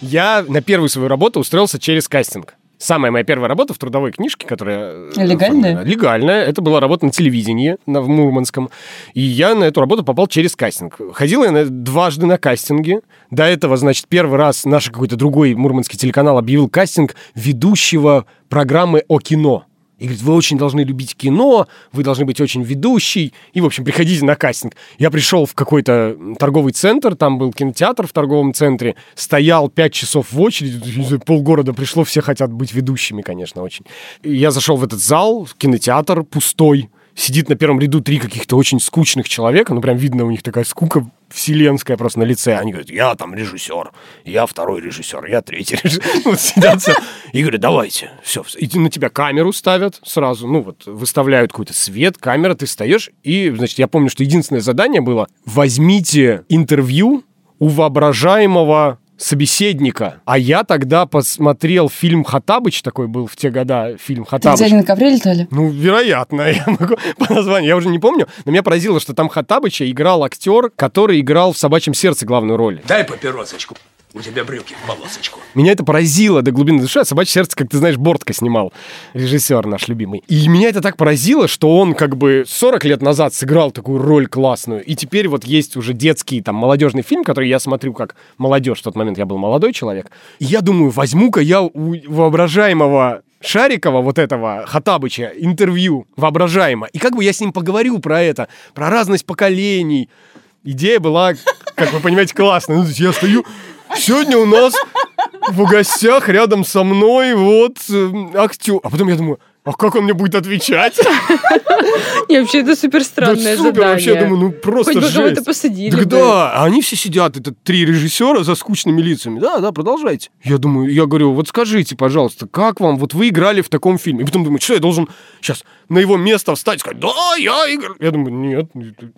Я на первую свою работу устроился через кастинг. Самая моя первая работа в трудовой книжке, которая... э, Легальная? оформлена. Легальная. Это была работа на телевидении на, в Мурманском. И я на эту работу попал через кастинг. Ходил я на- дважды на кастинге. До этого, значит, первый раз наш какой-то другой мурманский телеканал объявил кастинг ведущего программы о кино. И говорит, вы очень должны любить кино, вы должны быть очень ведущий. И, в общем, приходите на кастинг. Я пришел в какой-то торговый центр, там был кинотеатр в торговом центре, стоял пять часов в очереди, полгорода пришло, все хотят быть ведущими, конечно, очень. И я зашел в этот зал, кинотеатр пустой, сидит на первом ряду три каких-то очень скучных человека, ну прям видно у них такая скука вселенская просто на лице. Они говорят, я там режиссер, я второй режиссер, я третий режиссер. *laughs* Вот сидят все и говорят, давайте, все. И на тебя камеру ставят сразу, ну вот выставляют какой-то свет, камера, ты встаешь. И, значит, я помню, что единственное задание было, возьмите интервью у воображаемого собеседника. А я тогда посмотрел фильм «Хатабыч», такой был в те года фильм Ты «Хатабыч». где, на ковре летали? Ну, вероятно, *laughs* я могу по названию, я уже не помню, но меня поразило, что там Хатабыча играл актер, который играл в «Собачьем сердце» главную роль. Дай папиросочку. У тебя брюки в полосочку. Меня это поразило до глубины души, а «Собачье сердце», как ты знаешь, Бортко снимал, режиссер наш любимый. И меня это так поразило, что он как бы 40 лет назад сыграл такую роль классную, и теперь вот есть уже детский там молодежный фильм, который я смотрю как молодежь, в тот момент я был молодой человек. И я думаю, возьму-ка я у воображаемого Шарикова, вот этого Хатабыча, интервью воображаемо. И как бы я с ним поговорю про это, про разность поколений. Идея была, как вы понимаете, классная. Ну, я стою, сегодня у нас в гостях рядом со мной вот э, актер. А потом я думаю, а как он мне будет отвечать? Не, вообще это супер странное супер, задание. вообще, я думаю, ну просто Хоть бы кого-то посадили да, а они все сидят, это три режиссера за скучными лицами. Да, да, продолжайте. Я думаю, я говорю, вот скажите, пожалуйста, как вам, вот вы играли в таком фильме? И потом думаю, что я должен сейчас на его место встать и сказать, да, я играл. Я думаю, нет.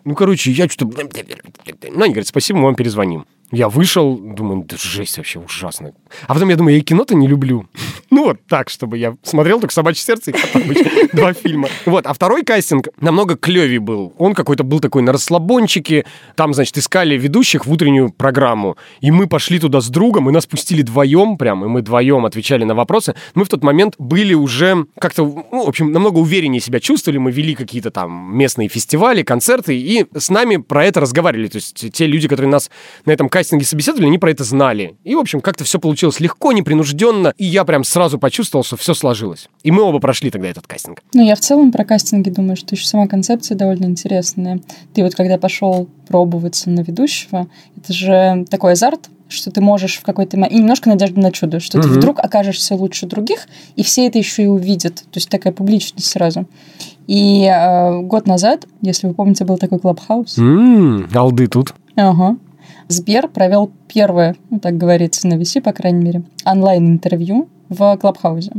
Ну, короче, я что-то... Ну, они говорят, спасибо, мы вам перезвоним. Я вышел, думаю, да жесть вообще ужасно. А потом я думаю, я кино-то не люблю. *laughs* Ну вот так, чтобы я смотрел только «Собачье сердце» и. *laughs* Два фильма. Вот, а второй кастинг намного клевее был. Он какой-то был такой на расслабончике. Там, значит, искали ведущих в утреннюю программу. И мы пошли туда с другом, и нас пустили вдвоем прям, и мы вдвоем отвечали на вопросы. Мы в тот момент были уже как-то, ну, в общем, намного увереннее себя чувствовали. Мы вели какие-то там местные фестивали, концерты, и с нами про это разговаривали. То есть те люди, которые нас на этом кастинге собеседовали, они про это знали. И, в общем, как-то все получилось легко, непринужденно, и я прям сразу почувствовал, что все сложилось. И мы оба прошли тогда этот кастинг. Ну, я в целом про кастинги думаю, что еще сама концепция довольно интересная. Ты вот когда пошел пробоваться на ведущего, это же такой азарт, что ты можешь в какой-то момент... И немножко надежда на чудо, что ты Мгм. вдруг окажешься лучше других, и все это еще и увидят. То есть такая публичность сразу. И э, год назад, если вы помните, был такой клабхаус. Алды тут. Ага. Сбер провел первое, ну, так говорится, на VC, по крайней мере, онлайн-интервью в Клабхаузе.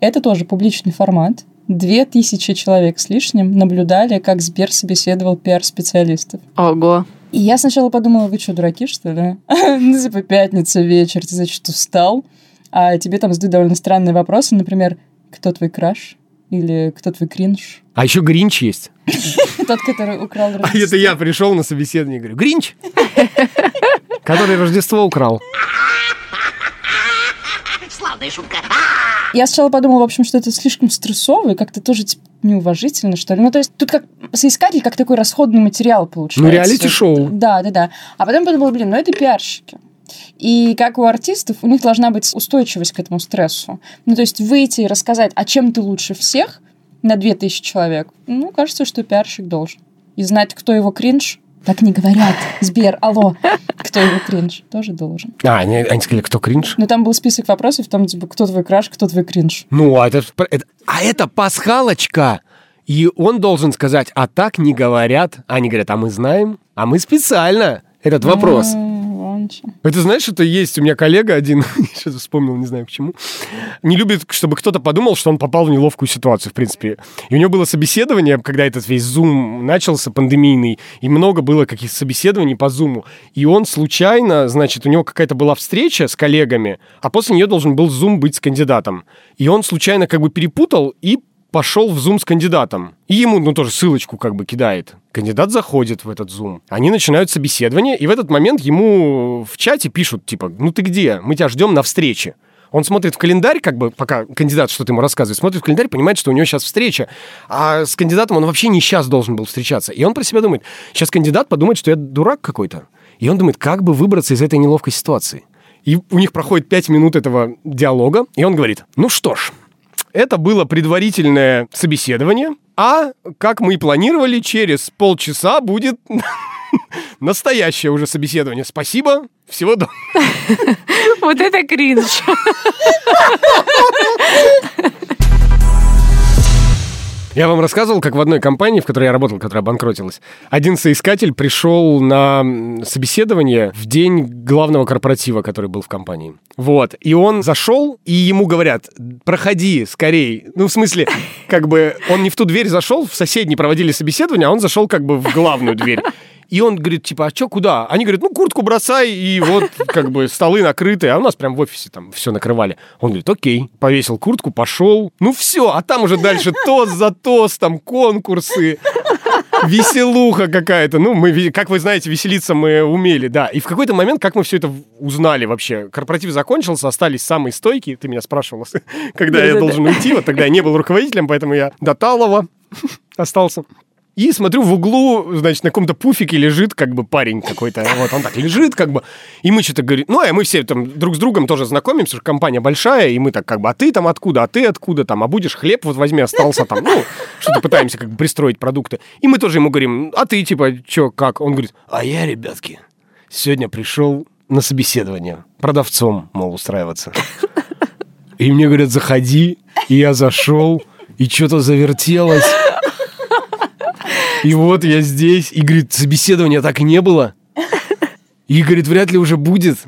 Это тоже публичный формат. Две тысячи человек с лишним наблюдали, как Сбер собеседовал пиар-специалистов. Ого. И я сначала подумала, вы что, дураки, что ли? *laughs* Ну, типа, пятница вечер, ты, значит, устал, а тебе там задают довольно странные вопросы, например, кто твой краш? Или кто твой кринж? А еще Гринч есть. *laughs* Тот, который украл А это я пришел на собеседование и говорю, Гринч, *laughs* который Рождество украл. Славная шутка. Я сначала подумала, в общем, что это слишком стрессово и как-то тоже типа, неуважительно, что ли. Ну, то есть тут как соискатель, как такой расходный материал получается. Ну, реалити-шоу. Да, да, да. А потом подумала, блин, ну это пиарщики. И как у артистов, у них должна быть устойчивость к этому стрессу. Ну, то есть выйти и рассказать, а чем ты лучше всех на 2000 человек, ну, кажется, что пиарщик должен. И знать, кто его кринж, так не говорят. Сбер, алло, кто его кринж, тоже должен. А, они, они сказали, кто кринж? Ну, там был список вопросов, там, типа, кто твой краш, кто твой кринж. Ну, а это, это- а это пасхалочка. И он должен сказать, а так не говорят. Они говорят, а мы знаем, а мы специально этот вопрос. М, чё. Это знаешь, это есть у меня коллега один, *laughs* сейчас вспомнил, не знаю почему, не любит, чтобы кто-то подумал, что он попал в неловкую ситуацию, в принципе. И у него было собеседование, когда этот весь Zoom начался, пандемийный, и много было каких-то собеседований по Zoom. И он случайно, значит, у него какая-то была встреча с коллегами, а после нее должен был Zoom быть с кандидатом. И он случайно как бы перепутал и пошел в Zoom с кандидатом. И ему, ну, тоже ссылочку как бы кидает. Кандидат заходит в этот Zoom. Они начинают собеседование, и в этот момент ему в чате пишут, типа, ну ты где? Мы тебя ждем на встрече. Он смотрит в календарь, как бы, пока кандидат что-то ему рассказывает, смотрит в календарь, понимает, что у него сейчас встреча, а с кандидатом он вообще не сейчас должен был встречаться. И он про себя думает, сейчас кандидат подумает, что я дурак какой-то. И он думает, как бы выбраться из этой неловкой ситуации. И у них проходит пять минут этого диалога, и он говорит, ну что ж, это было предварительное собеседование, а, как мы и планировали, через полчаса будет *laughs* настоящее уже собеседование. Спасибо, всего доброго. *laughs* Вот это кринж. *laughs* Я вам рассказывал, как в одной компании, в которой я работал, которая обанкротилась, один соискатель пришел на собеседование в день главного корпоратива, который был в компании. Вот. И он зашел, и ему говорят, проходи скорей. Ну, в смысле, как бы он не в ту дверь зашел, в соседней проводили собеседование, а он зашел как бы в главную дверь. И он говорит, типа, а что, куда? Они говорят, ну, куртку бросай, и вот, как бы, столы накрыты. А у нас прям в офисе там все накрывали. Он говорит, окей. Повесил куртку, пошел. Ну, все. А там уже дальше тост за тостом, конкурсы, веселуха какая-то. Ну, мы, как вы знаете, веселиться мы умели, да. И в какой-то момент, как мы все это узнали вообще? Корпоратив закончился, остались самые стойкие. Ты меня спрашивала, *laughs* когда я должен уйти. Вот тогда я не был руководителем, поэтому я до Талова *laughs* остался. И смотрю, в углу, значит, на каком-то пуфике лежит как бы парень какой-то. Вот он так лежит как бы. И мы что-то говорим... Ну, а мы все там друг с другом тоже знакомимся, компания большая, и мы так как бы, а ты там откуда, а ты откуда там, а будешь хлеб вот возьми, остался там. Ну, что-то пытаемся как бы пристроить продукты. И мы тоже ему говорим, а ты типа, что, как? Он говорит, а я, ребятки, сегодня пришел на собеседование продавцом, мол, устраиваться. И мне говорят, заходи. И я зашел, и что-то завертелось. И вот я здесь. И, говорит, собеседования так и не было. И, говорит, вряд ли уже будет.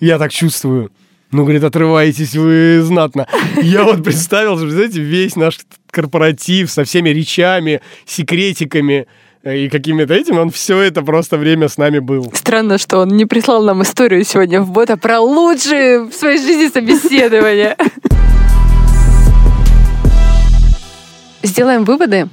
Я так чувствую. Ну, говорит, отрываетесь вы знатно. Я вот представил, что, знаете, весь наш корпоратив со всеми речами, секретиками э, и какими-то этими, он все это просто время с нами был. Странно, что он не прислал нам историю сегодня в бота про лучшие в своей жизни собеседования. Сделаем выводы?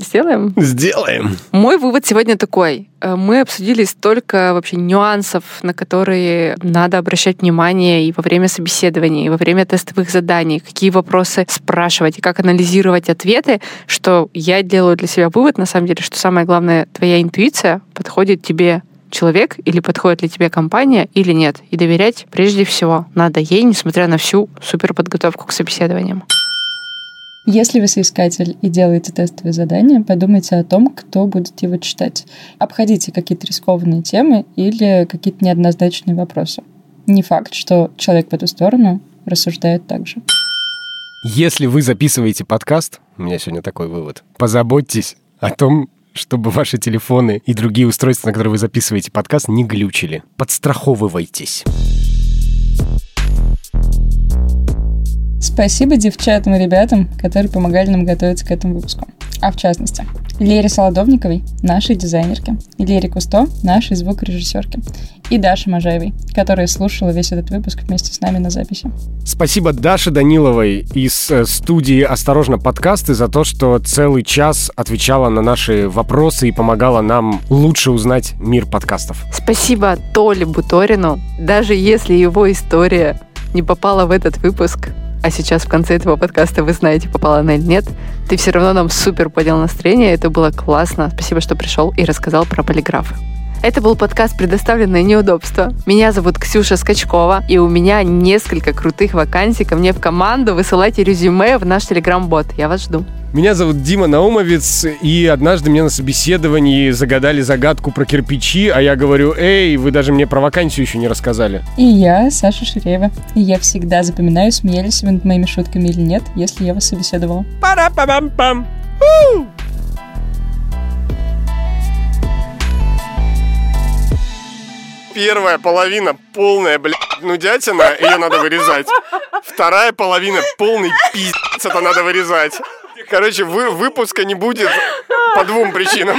Сделаем? Сделаем. Мой вывод сегодня такой. Э, Мы обсудили столько вообще нюансов, на которые надо обращать внимание и во время собеседования, и во время тестовых заданий, какие вопросы спрашивать, и как анализировать ответы, что я делаю для себя вывод, на самом деле, что самое главное, твоя интуиция подходит тебе человек или подходит ли тебе компания или нет. И доверять прежде всего надо ей, несмотря на всю суперподготовку к собеседованиям. Если вы соискатель и делаете тестовые задания, подумайте о том, кто будет его читать. Обходите какие-то рискованные темы или какие-то неоднозначные вопросы. Не факт, что человек по ту сторону рассуждает так же. Если вы записываете подкаст, у меня сегодня такой вывод, позаботьтесь о том, чтобы ваши телефоны и другие устройства, на которые вы записываете подкаст, не глючили. Подстраховывайтесь. Спасибо девчатам и ребятам, которые помогали нам готовиться к этому выпуску. А в частности, Лере Солодовниковой, нашей дизайнерке, и Лере Кусто, нашей звукорежиссерке, и Даше Можаевой, которая слушала весь этот выпуск вместе с нами на записи. Спасибо Даше Даниловой из э, студии «Осторожно, подкасты» за то, что целый час отвечала на наши вопросы и помогала нам лучше узнать мир подкастов. Спасибо Толе Буторину. Даже если его история не попала в этот выпуск, а сейчас в конце этого подкаста вы знаете, попала она или нет, ты все равно нам супер поднял настроение, это было классно. Спасибо, что пришел и рассказал про полиграфы. Это был подкаст «Предоставленное неудобство». Меня зовут Ксюша Скачкова, и у меня несколько крутых вакансий ко мне в команду. Высылайте резюме в наш телеграм-бот. Я вас жду. Меня зовут Дима Наумовец, и однажды мне на собеседовании загадали загадку про кирпичи, а я говорю, эй, вы даже мне про вакансию еще не рассказали. И я, Саша Ширеева. И я всегда запоминаю, смеялись вы над моими шутками или нет, если я вас собеседовала. Пара-па-пам-пам! Первая половина полная, блядь, нудятина, ее надо вырезать. Вторая половина полный пиздец, это надо вырезать. Короче, вы, выпуска не будет по двум причинам.